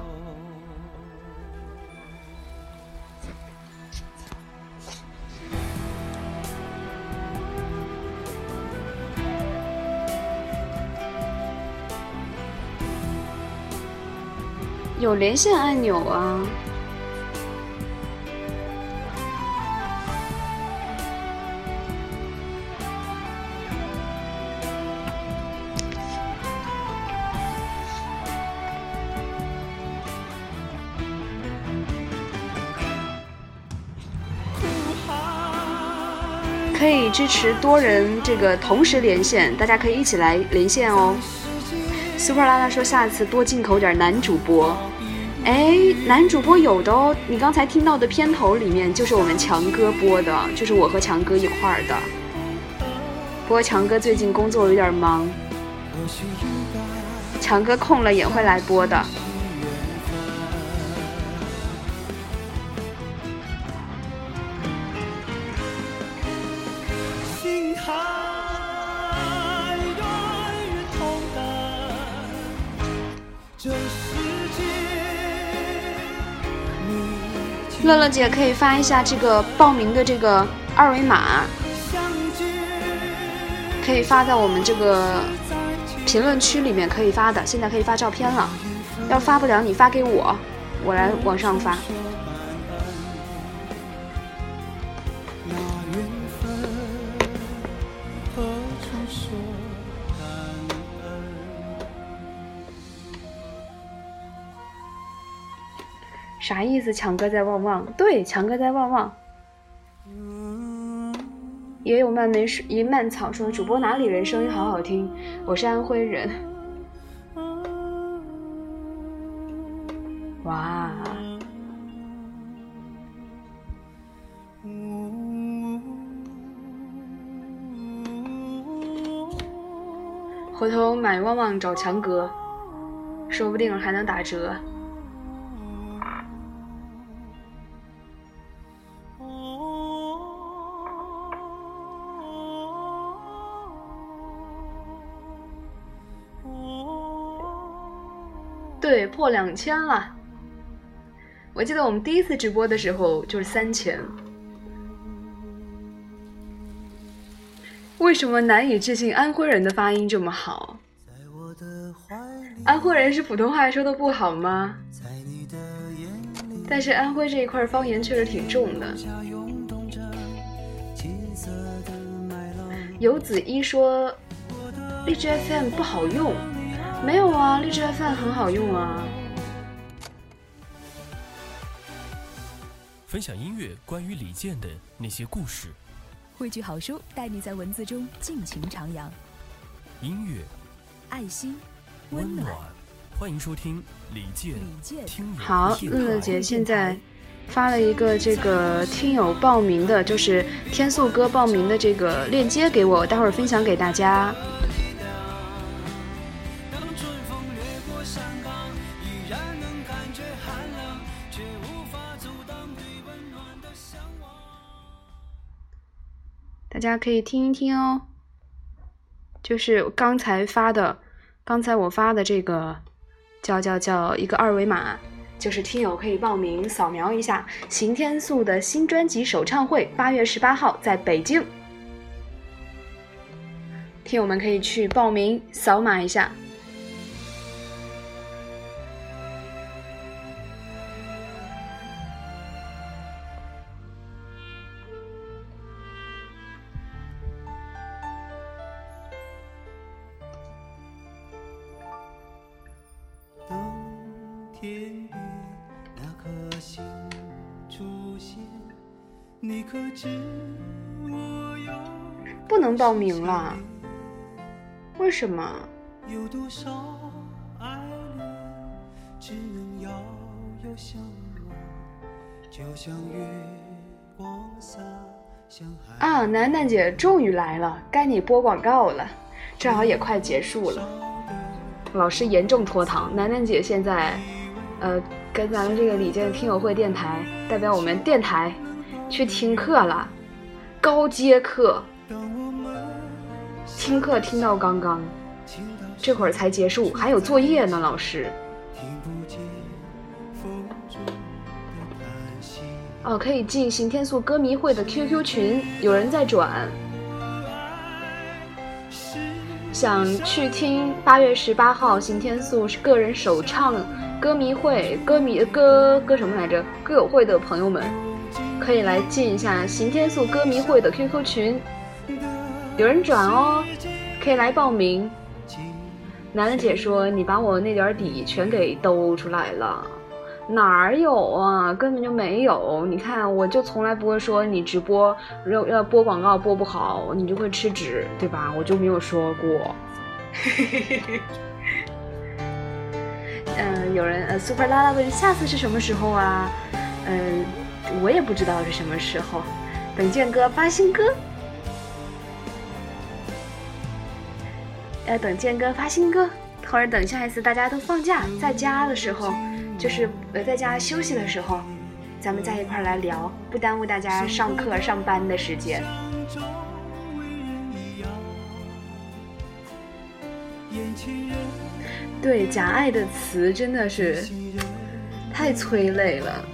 有连线按钮啊。可以支持多人这个同时连线，大家可以一起来连线哦。Super 拉拉说下次多进口点男主播，哎，男主播有的哦。你刚才听到的片头里面就是我们强哥播的，就是我和强哥一块儿的。不过强哥最近工作有点忙，强哥空了也会来播的。乐乐姐可以发一下这个报名的这个二维码，可以发在我们这个评论区里面可以发的。现在可以发照片了，要发不了你发给我，我来往上发。啥意思？强哥在旺旺，对，强哥在旺旺。也有漫梅一蔓草说主播哪里人声音好好听，我是安徽人。哇！回头买旺旺找强哥，说不定还能打折。对，破两千了。我记得我们第一次直播的时候就是三千。为什么难以置信安徽人的发音这么好？安徽人是普通话说的不好吗？但是安徽这一块方言确实挺重的。游子一说，荔枝 FM 不好用。没有啊，荔枝 FM 很好用啊。分享音乐，关于李健的那些故事。汇聚好书，带你在文字中尽情徜徉。音乐，爱心，温暖。欢迎收听李健听友好，乐乐姐现在发了一个这个听友报名的，就是天素哥报名的这个链接给我，待会儿分享给大家。大家可以听一听哦，就是刚才发的，刚才我发的这个叫叫叫一个二维码，就是听友可以报名扫描一下邢天素的新专辑首唱会，八月十八号在北京，听友们可以去报名扫码一下。不能报名了，为什么？啊，楠楠姐终于来了，该你播广告了，正好也快结束了。老师严重拖堂，楠楠姐现在，呃，跟咱们这个李健听友会电台代表我们电台去听课了，高阶课。听课听到刚刚，这会儿才结束，还有作业呢，老师。哦，可以进刑天素歌迷会的 QQ 群，有人在转。想去听八月十八号刑天素是个人首唱歌迷会歌迷歌歌什么来着？歌友会的朋友们，可以来进一下刑天素歌迷会的 QQ 群。有人转哦，可以来报名。楠楠姐说：“你把我那点底全给兜出来了。”哪儿有啊？根本就没有！你看，我就从来不会说你直播要要播广告播不好，你就会吃纸，对吧？我就没有说过。嗯，有人呃，super 拉拉问下次是什么时候啊？嗯，我也不知道是什么时候，等建哥发新歌，要等建哥发新歌，或者等下一次大家都放假在家的时候。就是呃，在家休息的时候，咱们在一块儿来聊，不耽误大家上课上班的时间。对，假爱的词真的是太催泪了。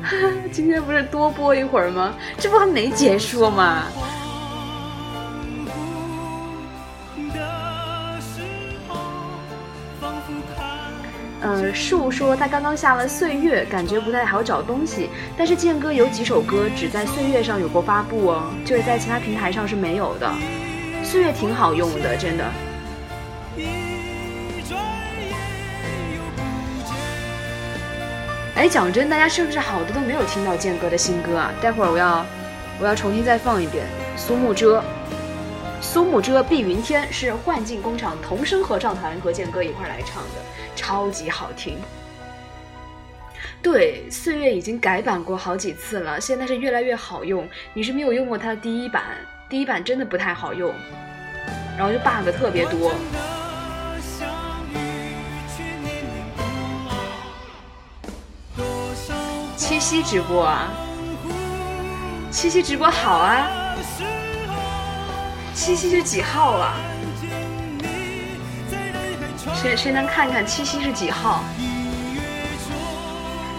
今天不是多播一会儿吗？这不还没结束吗？呃，树说他刚刚下了《岁月》，感觉不太好找东西。但是剑哥有几首歌只在《岁月》上有过发布哦，就是在其他平台上是没有的。《岁月》挺好用的，真的。哎，讲真，大家是不是好多都没有听到健哥的新歌啊？待会儿我要，我要重新再放一遍《苏幕遮》。苏幕遮，碧云天是幻境工厂童声合唱团和健哥一块来唱的，超级好听。对，岁月已经改版过好几次了，现在是越来越好用。你是没有用过它的第一版，第一版真的不太好用，然后就 bug 特别多。七夕直播啊，七夕直播好啊。七夕是几号啊？谁谁能看看七夕是几号？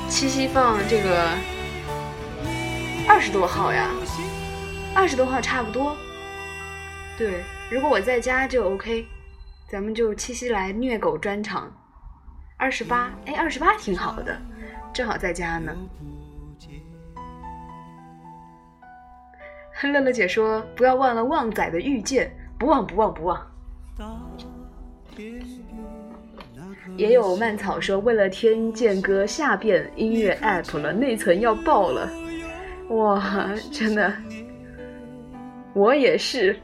七夕放这个二十多号呀，二十多号差不多。对，如果我在家就 OK，咱们就七夕来虐狗专场。二十八，哎，二十八挺好的，正好在家呢。乐乐姐说：“不要忘了旺仔的遇见，不忘不忘不忘。”也有蔓草说：“为了天剑哥下变音乐 app 了，内存要爆了。”哇，真的，我也是，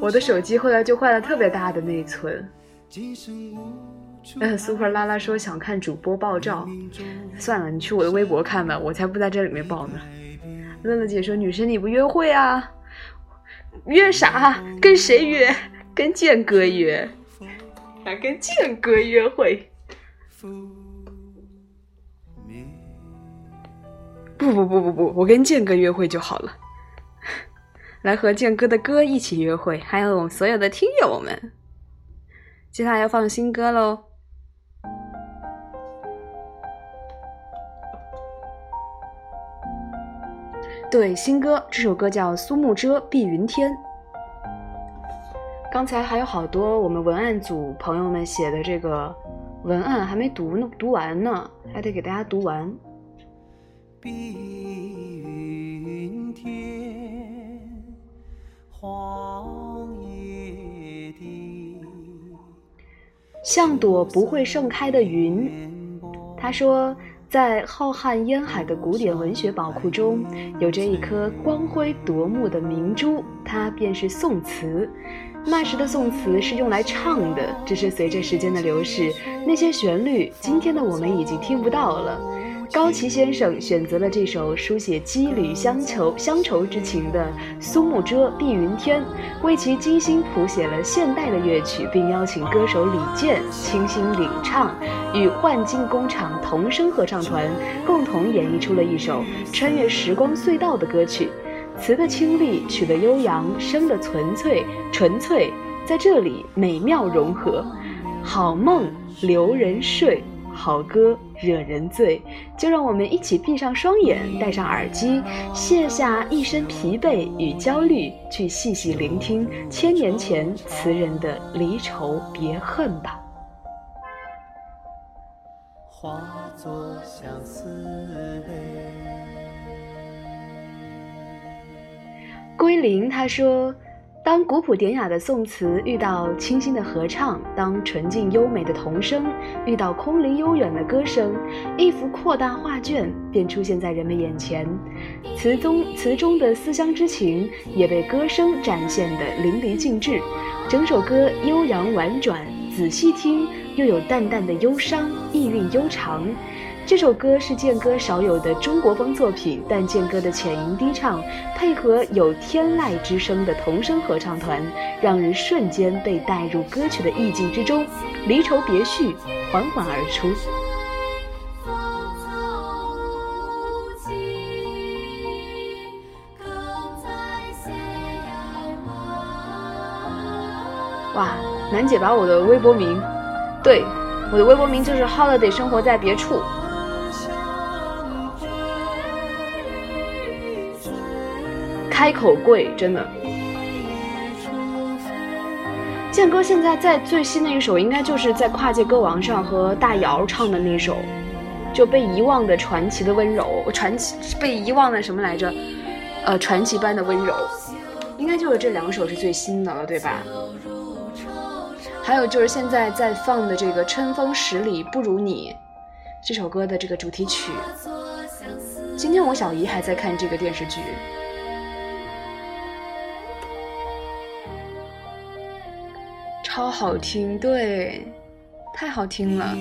我的手机后来就换了特别大的内存。嗯，super 拉拉说想看主播爆照，算了，你去我的微博看吧，我才不在这里面爆呢。乐乐姐说：“女生你不约会啊？约啥？跟谁约？跟剑哥约？还跟剑哥约会？不不不不不，我跟剑哥约会就好了。来和剑哥的歌一起约会，还有我们所有的听友们。接下来要放新歌喽。”对，新歌这首歌叫《苏幕遮碧云天》。刚才还有好多我们文案组朋友们写的这个文案还没读呢，读完呢，还得给大家读完。碧云天，黄叶地，像朵不会盛开的云。他说。在浩瀚烟海的古典文学宝库中，有着一颗光辉夺目的明珠，它便是宋词。那时的宋词是用来唱的，只是随着时间的流逝，那些旋律，今天的我们已经听不到了。高崎先生选择了这首书写羁旅乡愁乡愁之情的《苏幕遮碧云天》，为其精心谱写了现代的乐曲，并邀请歌手李健倾心领唱，与幻境工厂童声合唱团共同演绎出了一首穿越时光隧道的歌曲。词的清丽，曲的悠扬，声的纯粹，纯粹在这里美妙融合。好梦留人睡，好歌惹人醉。就让我们一起闭上双眼，戴上耳机，卸下一身疲惫与焦虑，去细细聆听千年前词人的离愁别恨吧。化作相思泪。归零他说：“当古朴典雅的宋词遇到清新的合唱，当纯净优美的童声遇到空灵悠远的歌声，一幅扩大画卷便出现在人们眼前。词中词中的思乡之情也被歌声展现得淋漓尽致。整首歌悠扬婉转，仔细听。”又有淡淡的忧伤，意韵悠长。这首歌是健哥少有的中国风作品，但健哥的浅吟低唱，配合有天籁之声的童声合唱团，让人瞬间被带入歌曲的意境之中，离愁别绪缓缓而出。哇，楠姐把我的微博名。对，我的微博名就是 Holiday，生活在别处。开口贵，真的。健哥现在在最新的一首，应该就是在跨界歌王上和大姚唱的那首，就被遗忘的传奇的温柔，传奇被遗忘的什么来着？呃，传奇般的温柔，应该就是这两首是最新的了，对吧？还有就是现在在放的这个《春风十里不如你》这首歌的这个主题曲。今天我小姨还在看这个电视剧，超好听，对，太好听了。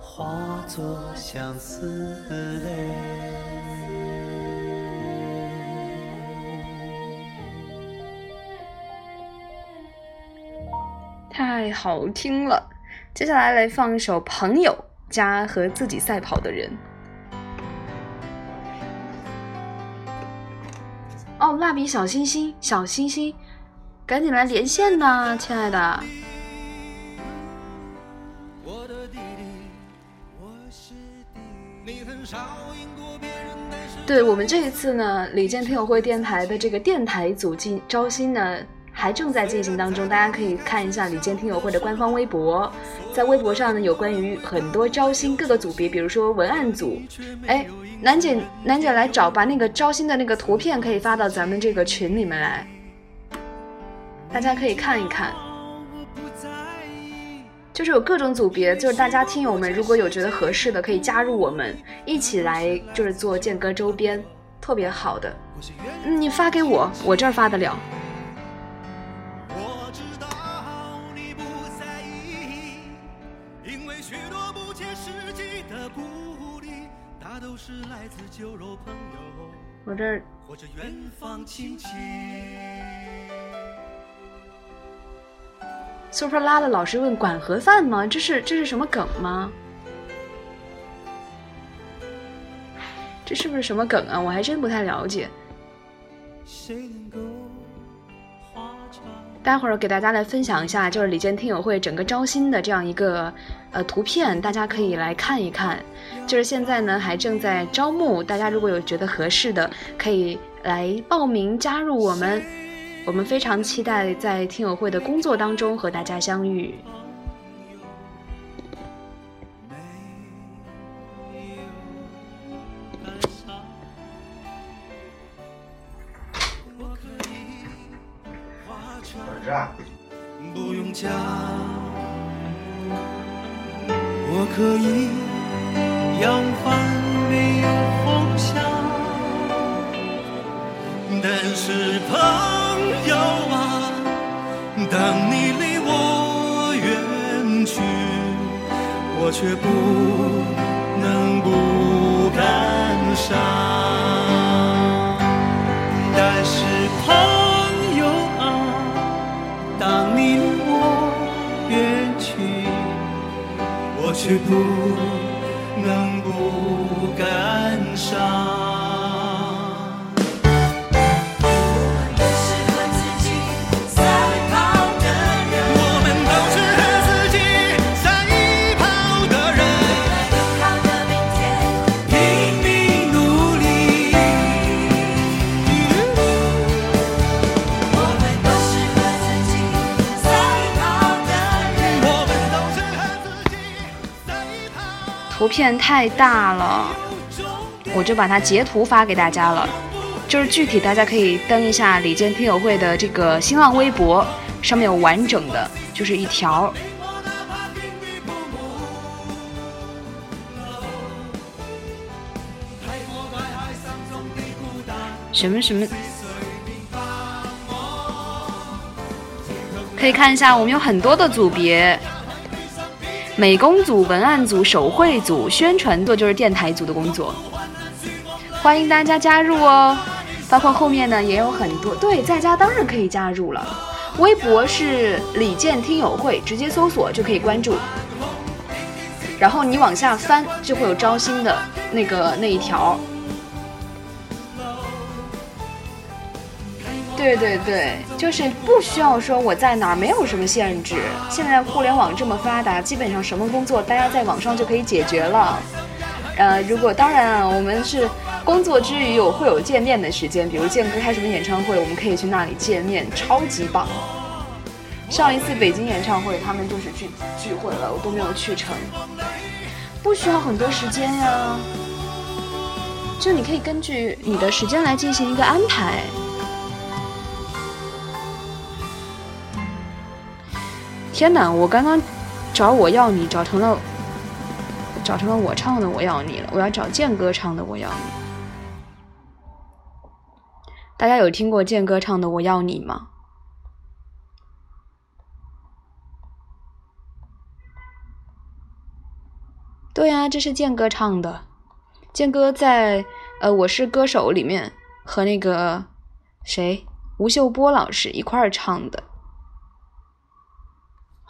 化作相思泪。太好听了！接下来来放一首《朋友》加和自己赛跑的人。哦，蜡笔小星星，小星星，赶紧来连线呐，亲爱的。对我们这一次呢，李健听友会电台的这个电台组进招新呢，还正在进行当中。大家可以看一下李健听友会的官方微博，在微博上呢有关于很多招新各个组别，比如说文案组。哎，楠姐，楠姐来找，把那个招新的那个图片可以发到咱们这个群里面来，大家可以看一看。就是有各种组别，就是大家听友们如果有觉得合适的，可以加入我们一起来，就是做健哥周边，特别好的。你发给我，我这儿发得了。我这儿。Super 拉的老师问：“管盒饭吗？这是这是什么梗吗？这是不是什么梗啊？我还真不太了解。谁能够待会儿给大家来分享一下，就是李健听友会整个招新的这样一个呃图片，大家可以来看一看。就是现在呢，还正在招募，大家如果有觉得合适的，可以来报名加入我们。”我们非常期待在听友会的工作当中和大家相遇。片太大了，我就把它截图发给大家了。就是具体大家可以登一下李健听友会的这个新浪微博，上面有完整的，就是一条。什么什么？可以看一下，我们有很多的组别，美工组、文案组、手绘组、宣传组就是电台组的工作，欢迎大家加入哦。包括后面呢也有很多，对，在家当然可以加入了。微博是李健听友会，直接搜索就可以关注。然后你往下翻，就会有招新的那个那一条。对对对，就是不需要说我在哪儿，没有什么限制。现在互联网这么发达，基本上什么工作大家在网上就可以解决了。呃，如果当然啊，我们是工作之余有会有见面的时间，比如健哥开什么演唱会，我们可以去那里见面，超级棒。上一次北京演唱会，他们就是聚聚会了，我都没有去成。不需要很多时间呀，就你可以根据你的时间来进行一个安排。天哪，我刚刚找我要你找成了。找成了我唱的《我要你》了，我要找健哥唱的《我要你》。大家有听过健哥唱的《我要你》吗？对呀、这是健哥唱的。健哥在呃《我是歌手》里面和那个谁吴秀波老师一块儿唱的。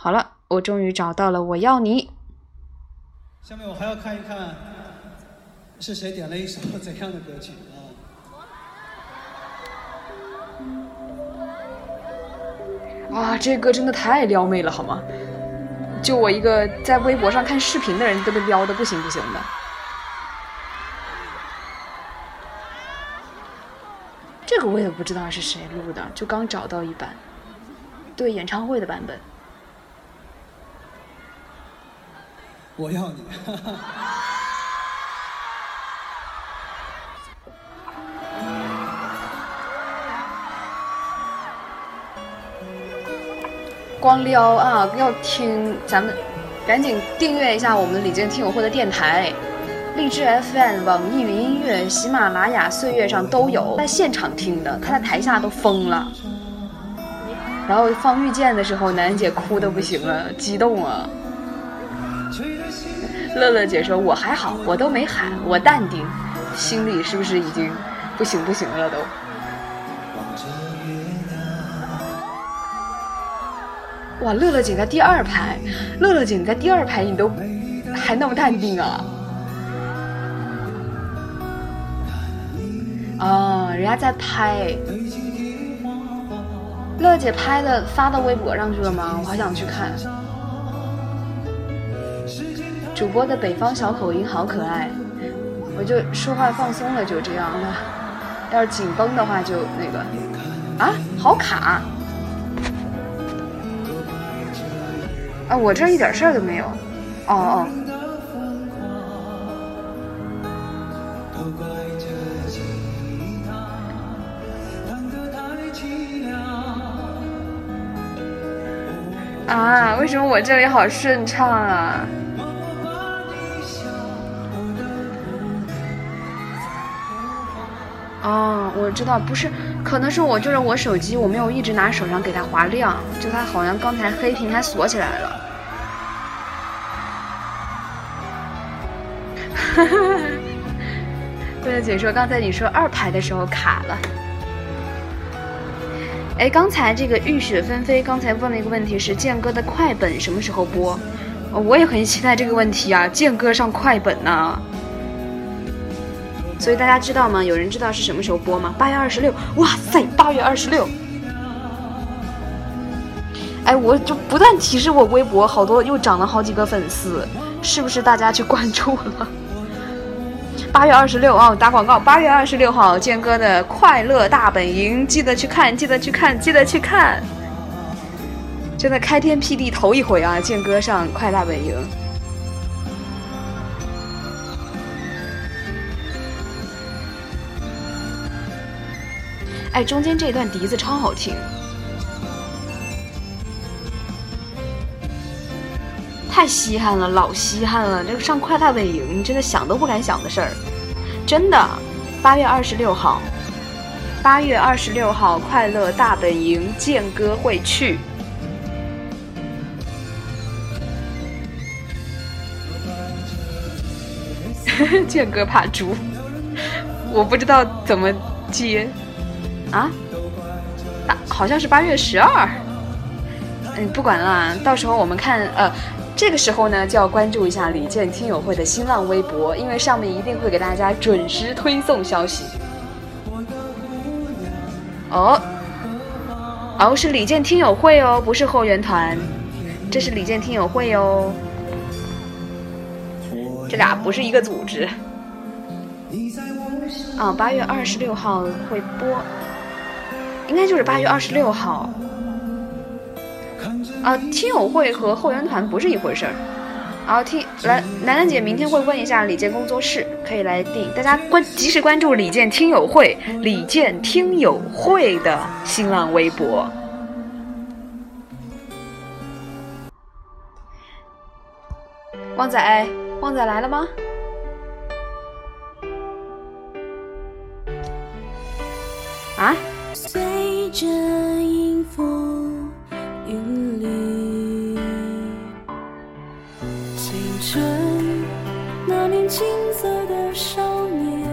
好了，我终于找到了《我要你》。下面我还要看一看是谁点了一首 怎样的歌曲啊？哇，这歌真的太撩妹了，好吗？就我一个在微博上看视频的人都被撩的不行不行的。这个我也不知道是谁录的，就刚找到一版，对演唱会的版本。我要你。光撩啊！要听咱们赶紧订阅一下我们李健听友会的电台，荔枝 FM、网易云音乐、喜马拉雅、岁月上都有，在现场听的，他在台下都疯了。然后放遇见的时候，楠姐哭的不行了，激动啊！乐乐姐说：“我还好，我都没喊，我淡定，心里是不是已经不行不行了都？”哇，乐乐姐在第二排，乐乐姐你在第二排，你都还那么淡定啊？啊，人家在拍，乐姐拍的发到微博上去了吗？我好想去看。主播的北方小口音好可爱，我就说话放松了就这样了，要是紧绷的话就那个，啊，好卡。啊，我这一点事儿都没有。哦哦。啊，为什么我这里好顺畅啊？哦，我知道，不是，可能是我就是我手机我没有一直拿手上给它划亮，就它好像刚才黑屏它锁起来了。哈哈哈！贝贝姐说，刚才你说二排的时候卡了。哎，刚才这个雨雪纷飞，刚才问了一个问题是：健哥的快本什么时候播？我也很期待这个问题啊，剑哥上快本呢。所以大家知道吗？有人知道是什么时候播吗？八月二十六，哇塞，八月二十六！哎，我就不断提示我微博，好多又涨了好几个粉丝，是不是大家去关注了？八月二十六啊，打广告！八月二十六号，建哥的快乐大本营，记得去看，记得去看，记得去看！真的开天辟地头一回啊，建哥上快乐大本营。哎，中间这段笛子超好听，太稀罕了，老稀罕了！这个上快乐大本营，你真的想都不敢想的事儿，真的。八月二十六号，八月二十六号，快乐大本营，剑哥会去。剑哥怕猪，我不知道怎么接。啊，好像是八月十二。嗯，不管了，到时候我们看。呃，这个时候呢，就要关注一下李健听友会的新浪微博，因为上面一定会给大家准时推送消息。哦，哦，是李健听友会哦，不是后援团，这是李健听友会哦，这俩不是一个组织。啊，八月二十六号会播。应该就是八月二十六号，啊，听友会和后援团不是一回事儿。然后听来，楠楠姐明天会问一下李健工作室，可以来订。大家关及时关注李健听友会、李健听友会的新浪微博。旺仔，旺仔来了吗？啊？随着迎风云里，青春那年青涩的少年。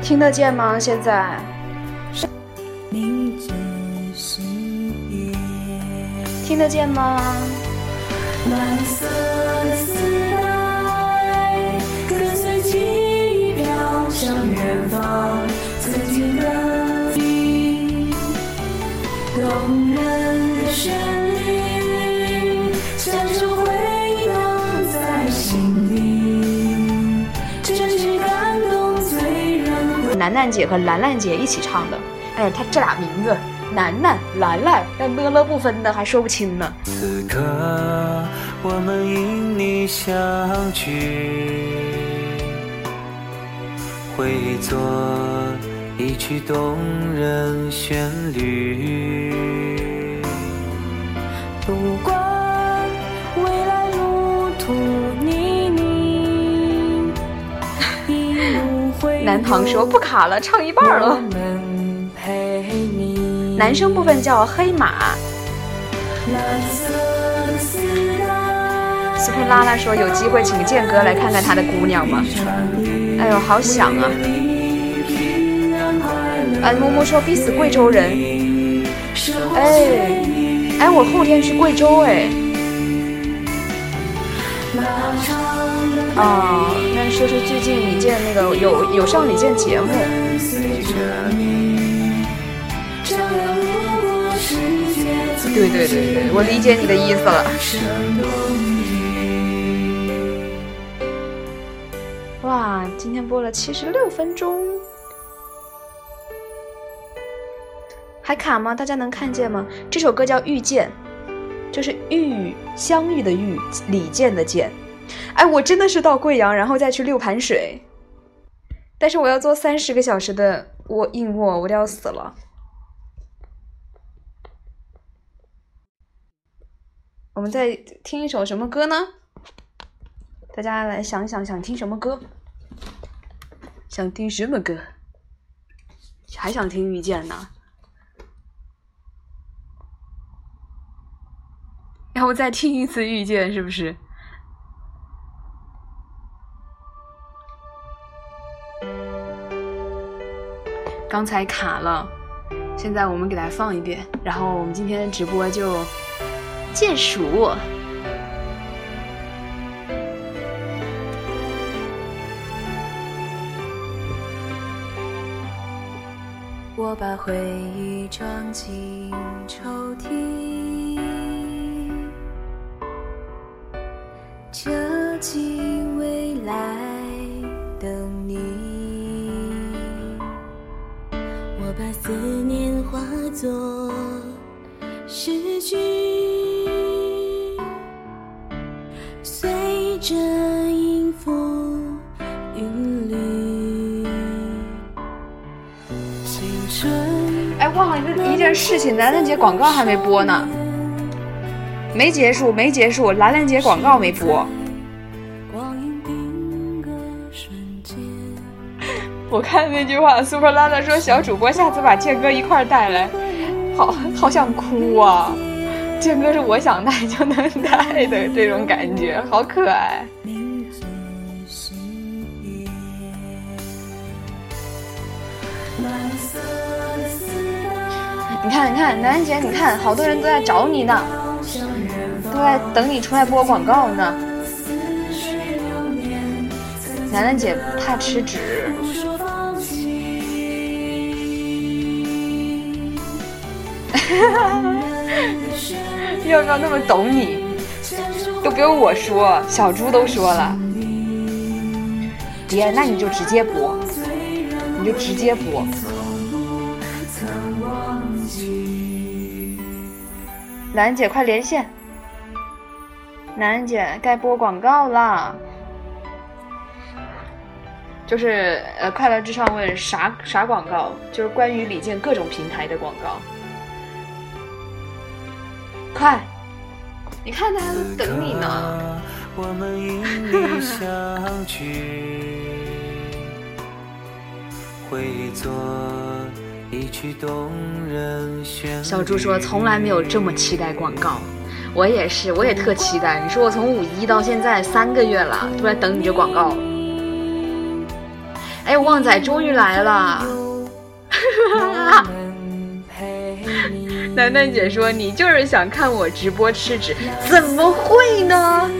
听得见吗？现在。听得见吗？蓝色旋律，像首回荡在心底，真是感动醉人。楠楠姐和兰兰姐一起唱的，哎，她这俩名字，楠楠、兰兰，但乐乐不分的，还说不清呢。此刻我们因你相聚，会作一曲动人旋律，南唐说不卡了，唱一半了。男生部分叫黑马。斯佩拉拉说有机会请健哥来看看他的姑娘吗？哎呦，好想啊！哎，木木说逼死贵州人，哎，哎，我后天去贵州哎。啊，那说说最近李健那个有有上李健节目。对对对对，我理解你的意思了。哇，今天播了七十六分钟。还卡吗？大家能看见吗？这首歌叫《遇见》，就是遇相遇的遇，李健的健。哎，我真的是到贵阳，然后再去六盘水，但是我要坐三十个小时的卧硬卧，我都要死了。我们再听一首什么歌呢？大家来想想，想听什么歌？想听什么歌？还想听《遇见》呢？要不再听一次《遇见》，是不是？刚才卡了现在我们给它放一遍然后我们今天直播就见鼠我把回忆装进抽屉这几为作诗句，随着音符韵律。青春哎，忘了一件事情，兰兰姐广告还没播呢，没结束，没结束，兰兰姐广告没播。我看那句话，Super 拉拉说小主播下次把健哥一块带来，好好想哭啊！健哥是我想带就能带的这种感觉，好可爱。你看，你看，楠楠姐，你看，好多人都在找你呢，都在等你出来播广告呢。楠楠姐怕吃纸，要不要那么懂你？都不用我说，小猪都说了。别，那你就直接播，你就直接播。兰姐，快连线！兰姐，该播广告啦。就是呃，快乐至上问啥啥广告？就是关于李健各种平台的广告。快，你看大家都等你呢。我们因你相聚，会做一曲动人旋律。小猪说从来没有这么期待广告，我也是，我也特期待。你说我从五一到现在三个月了，都在等你这广告。哎，旺仔终于来了！楠楠姐说你就是想看我直播吃纸，怎么会呢？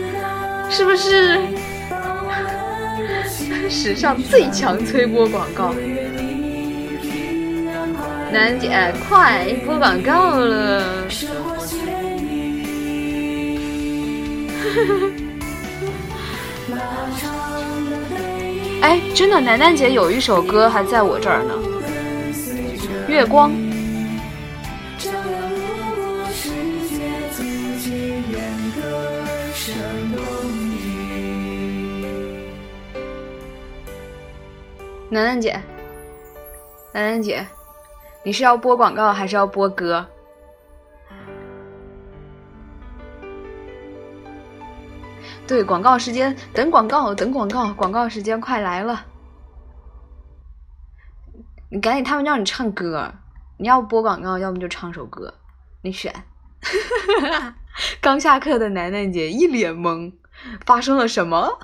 是不是史上最强催播广告？楠姐，快播广告了！哎，真的，楠楠姐有一首歌还在我这儿呢，《月光》。楠楠姐，楠楠姐，你是要播广告还是要播歌？对，广告时间，等广告，等广告，广告时间快来了！你赶紧，他们让你唱歌，你要播广告，要么就唱首歌，你选。刚下课的楠楠姐一脸懵，发生了什么？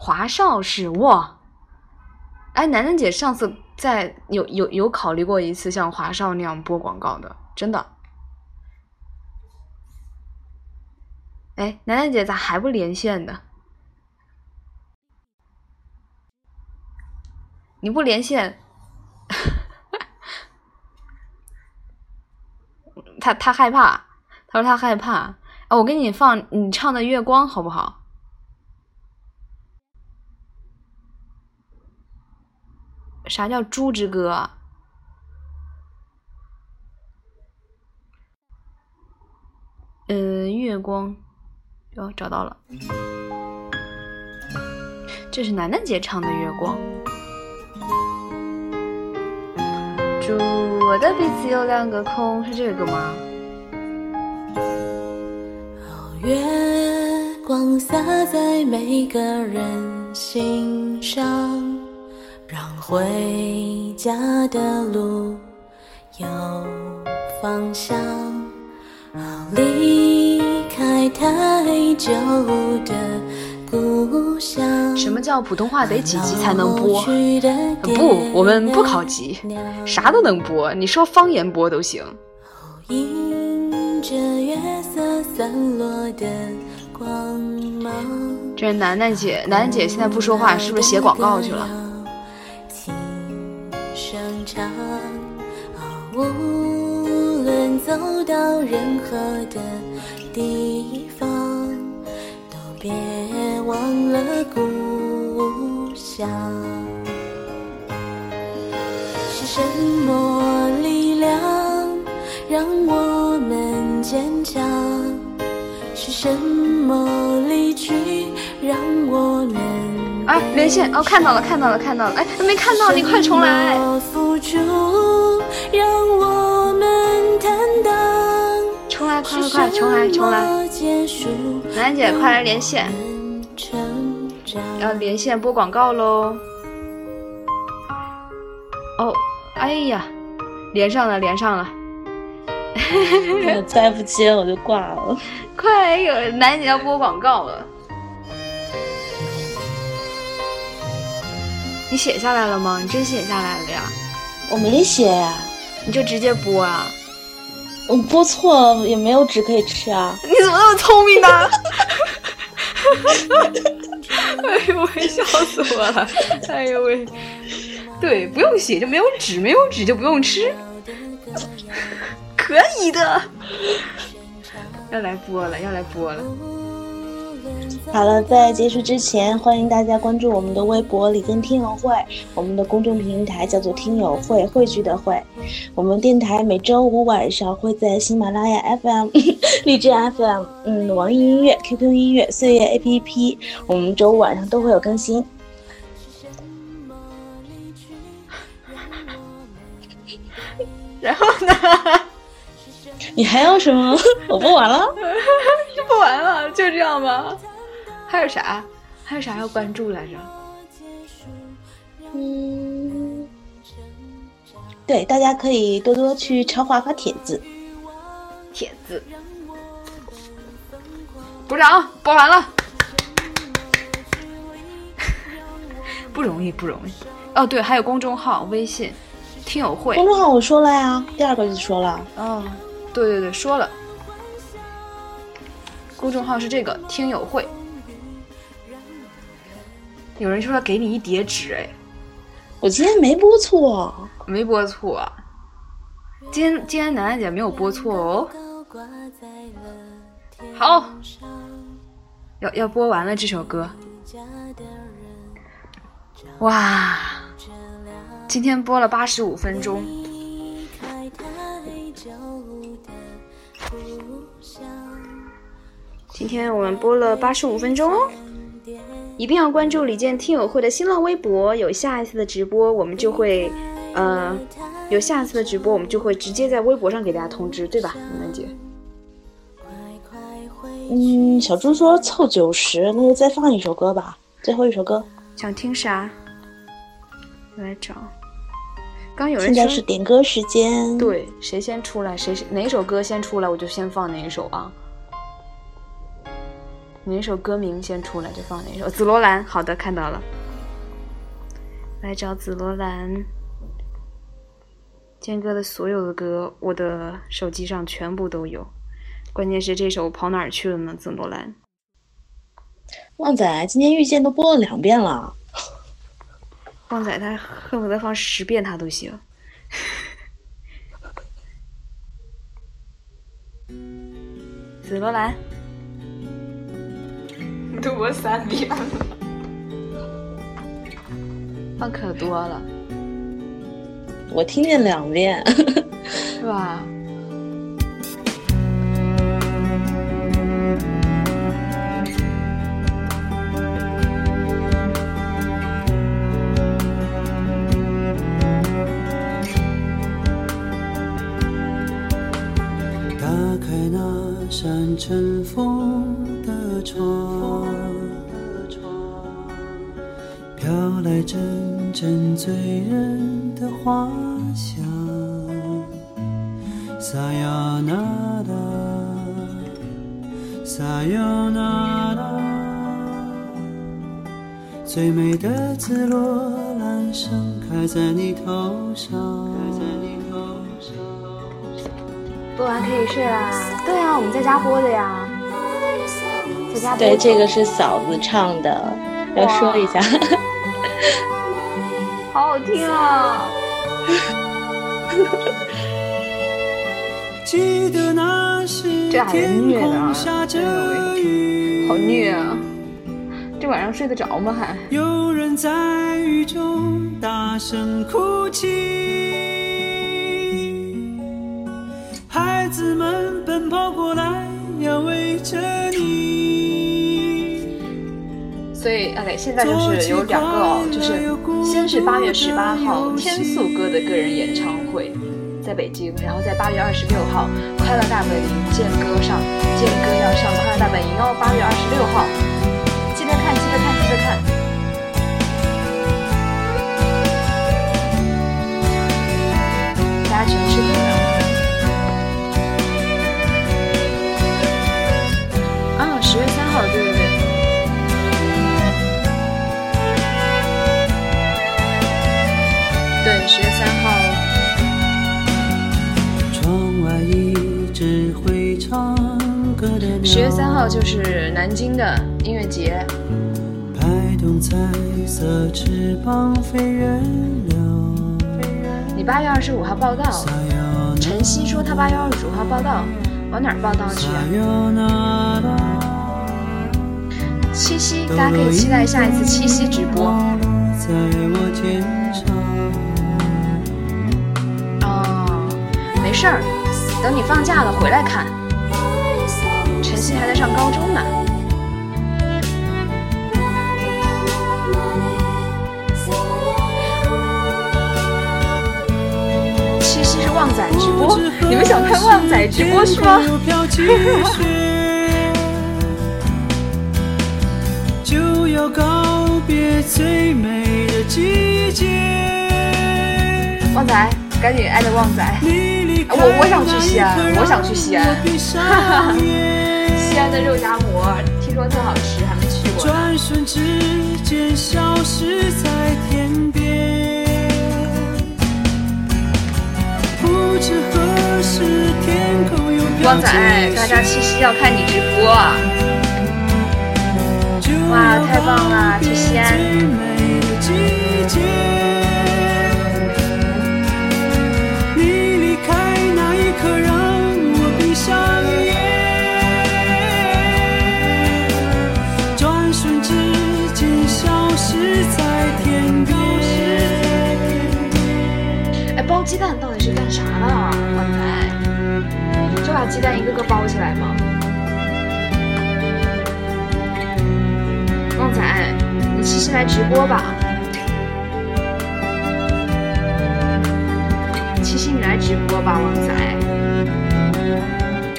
华少是哇，哎，楠楠姐上次在有有有考虑过一次像华少那样播广告的，真的。哎，楠楠姐咋还不连线呢？你不连线，他他害怕，他说他害怕。啊，我给你放你唱的《月光》好不好？啥叫猪之歌？嗯，月光，哦，找到了，这是楠楠姐唱的《月光》。祝我的鼻子有两个孔，是这个吗？月光洒在每个人心上，让回家的路有方向。离开太久的故乡。什么叫普通话得几级才能播？不，我们不考级，啥都能播，你说方言播都行。迎着月色散落的光芒。这是楠楠姐，楠楠姐现在不说话，是不是写广告去了？无论走到任何的地方，都别忘了故乡。是什么力量让我们坚强？是什么离去让我们啊，连线哦，看到了，看到了，看到了，哎，没看到，你快重来。付出让我们坦荡。重来，快快快，重来，重来。楠姐，快来连线。要连线播广告喽。哦，哎呀，连上了，连上了。再不接我就挂了。快，有楠姐要播广告了。你写下来了吗？你真写下来了呀？我没写呀，你就直接播啊？我播错了，也没有纸可以吃啊。你怎么那么聪明呢？哎呦喂，笑死我了！哎呦喂，对，不用写就没有纸，没有纸就不用吃，可以的。要来播了，要来播了。好了，在结束之前，欢迎大家关注我们的微博“里根听友会”，我们的公众平台叫做“听友会”，汇聚的会。我们电台每周五晚上会在喜马拉雅 FM、荔枝 FM、嗯，网易音乐、QQ 音乐、岁月 APP，我们周五晚上都会有更新。然后呢？你还要什么？我不玩了，就不玩了，就这样吗？还有啥？还有啥要关注来着？嗯，对，大家可以多多去超话发帖子。帖子，鼓掌！播完了，不容易，不容易。哦，对，还有公众号、微信、听友会。公众号我说了呀，第二个就说了。哦，对对对，说了。公众号是这个听友会。有人说要给你一叠纸，哎，我今天没播错，没播错。今天今天楠楠姐没有播错哦。好，要要播完了这首歌。哇，今天播了八十五分钟。今天我们播了八十五分钟哦。一定要关注李健听友会的新浪微博，有下一次的直播，我们就会，呃，有下一次的直播，我们就会直接在微博上给大家通知，对吧，楠楠姐？嗯，小猪说凑九十，那就再放一首歌吧，最后一首歌。想听啥？我来找。刚有人现在是点歌时间。对，谁先出来，谁哪首歌先出来，我就先放哪一首啊。哪首歌名先出来就放哪首。紫罗兰，好的，看到了。来找紫罗兰。健哥的所有的歌，我的手机上全部都有。关键是这首跑哪儿去了呢？紫罗兰。旺仔今天遇见都播了两遍了。旺仔他恨不得放十遍他都行。紫罗兰。都播三遍，放可多了。我听见两遍，是吧？打开那扇尘封来阵阵醉人的花香。撒呀那达，撒呀那达，最美的紫罗兰盛开在你头上。播完可以睡啦。对啊，我们在家播的呀，在家播。对，这个是嫂子唱的，要说一下。好好听啊！记得那时这还是天虐的啊空下着雨，好虐啊！这晚上睡得着吗？还有人在雨中大声哭泣，孩子们奔跑过来要围着你。所以，OK，现在就是有两个哦，就是先是八月十八号天素哥的个人演唱会，在北京，然后在八月二十六号快乐大本营健哥上，健哥要上快乐大本营哦，八月二十六号，十月三号就是南京的音乐节，拍动彩色翅膀飞远了。你八月二十五号报道。晨曦说他八月二十五号报道，往哪儿报道去啊？七夕，大家可以期待下一次七夕直播。在我肩上。哦，没事儿，等你放假了回来看。你们想看旺仔直播是吗？就要告别最美的季节。旺仔，赶紧艾特旺仔。我我想去西安，我想去西安。哈哈，西安的肉夹馍听说特好吃，还没去过。转瞬之间消失在不知何时天空又旺仔，大家七夕要看你直播啊！哇，太棒了，去西安！哎，包鸡蛋到干啥呢，旺仔？就把鸡蛋一个个包起来吗？旺仔，你七夕来直播吧。七夕你来直播吧，旺仔。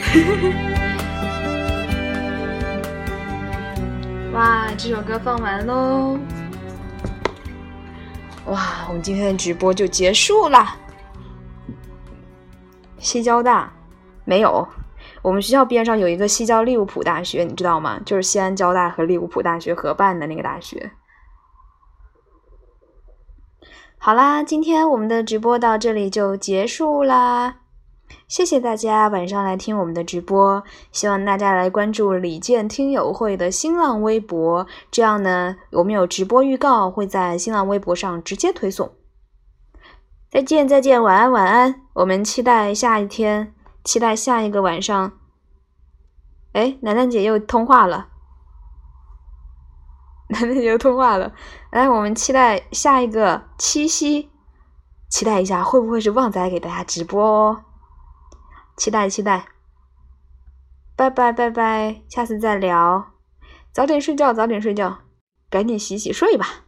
哇，这首歌放完喽。哇，我们今天的直播就结束了。西交大没有。我们学校边上有一个西交利物浦大学，你知道吗？就是西安交大和利物浦大学合办的那个大学。好啦，今天我们的直播到这里就结束啦，谢谢大家晚上来听我们的直播，希望大家来关注李健听友会的新浪微博，这样呢，我们有直播预告会在新浪微博上直接推送。再见，再见，晚安，晚安，我们期待下一天。期待下一个晚上。哎，楠楠姐又通话了，楠楠姐又通话了。来，我们期待下一个七夕，期待一下会不会是旺仔给大家直播哦？期待期待。拜拜拜拜，下次再聊。早点睡觉，早点睡觉，赶紧洗洗睡吧。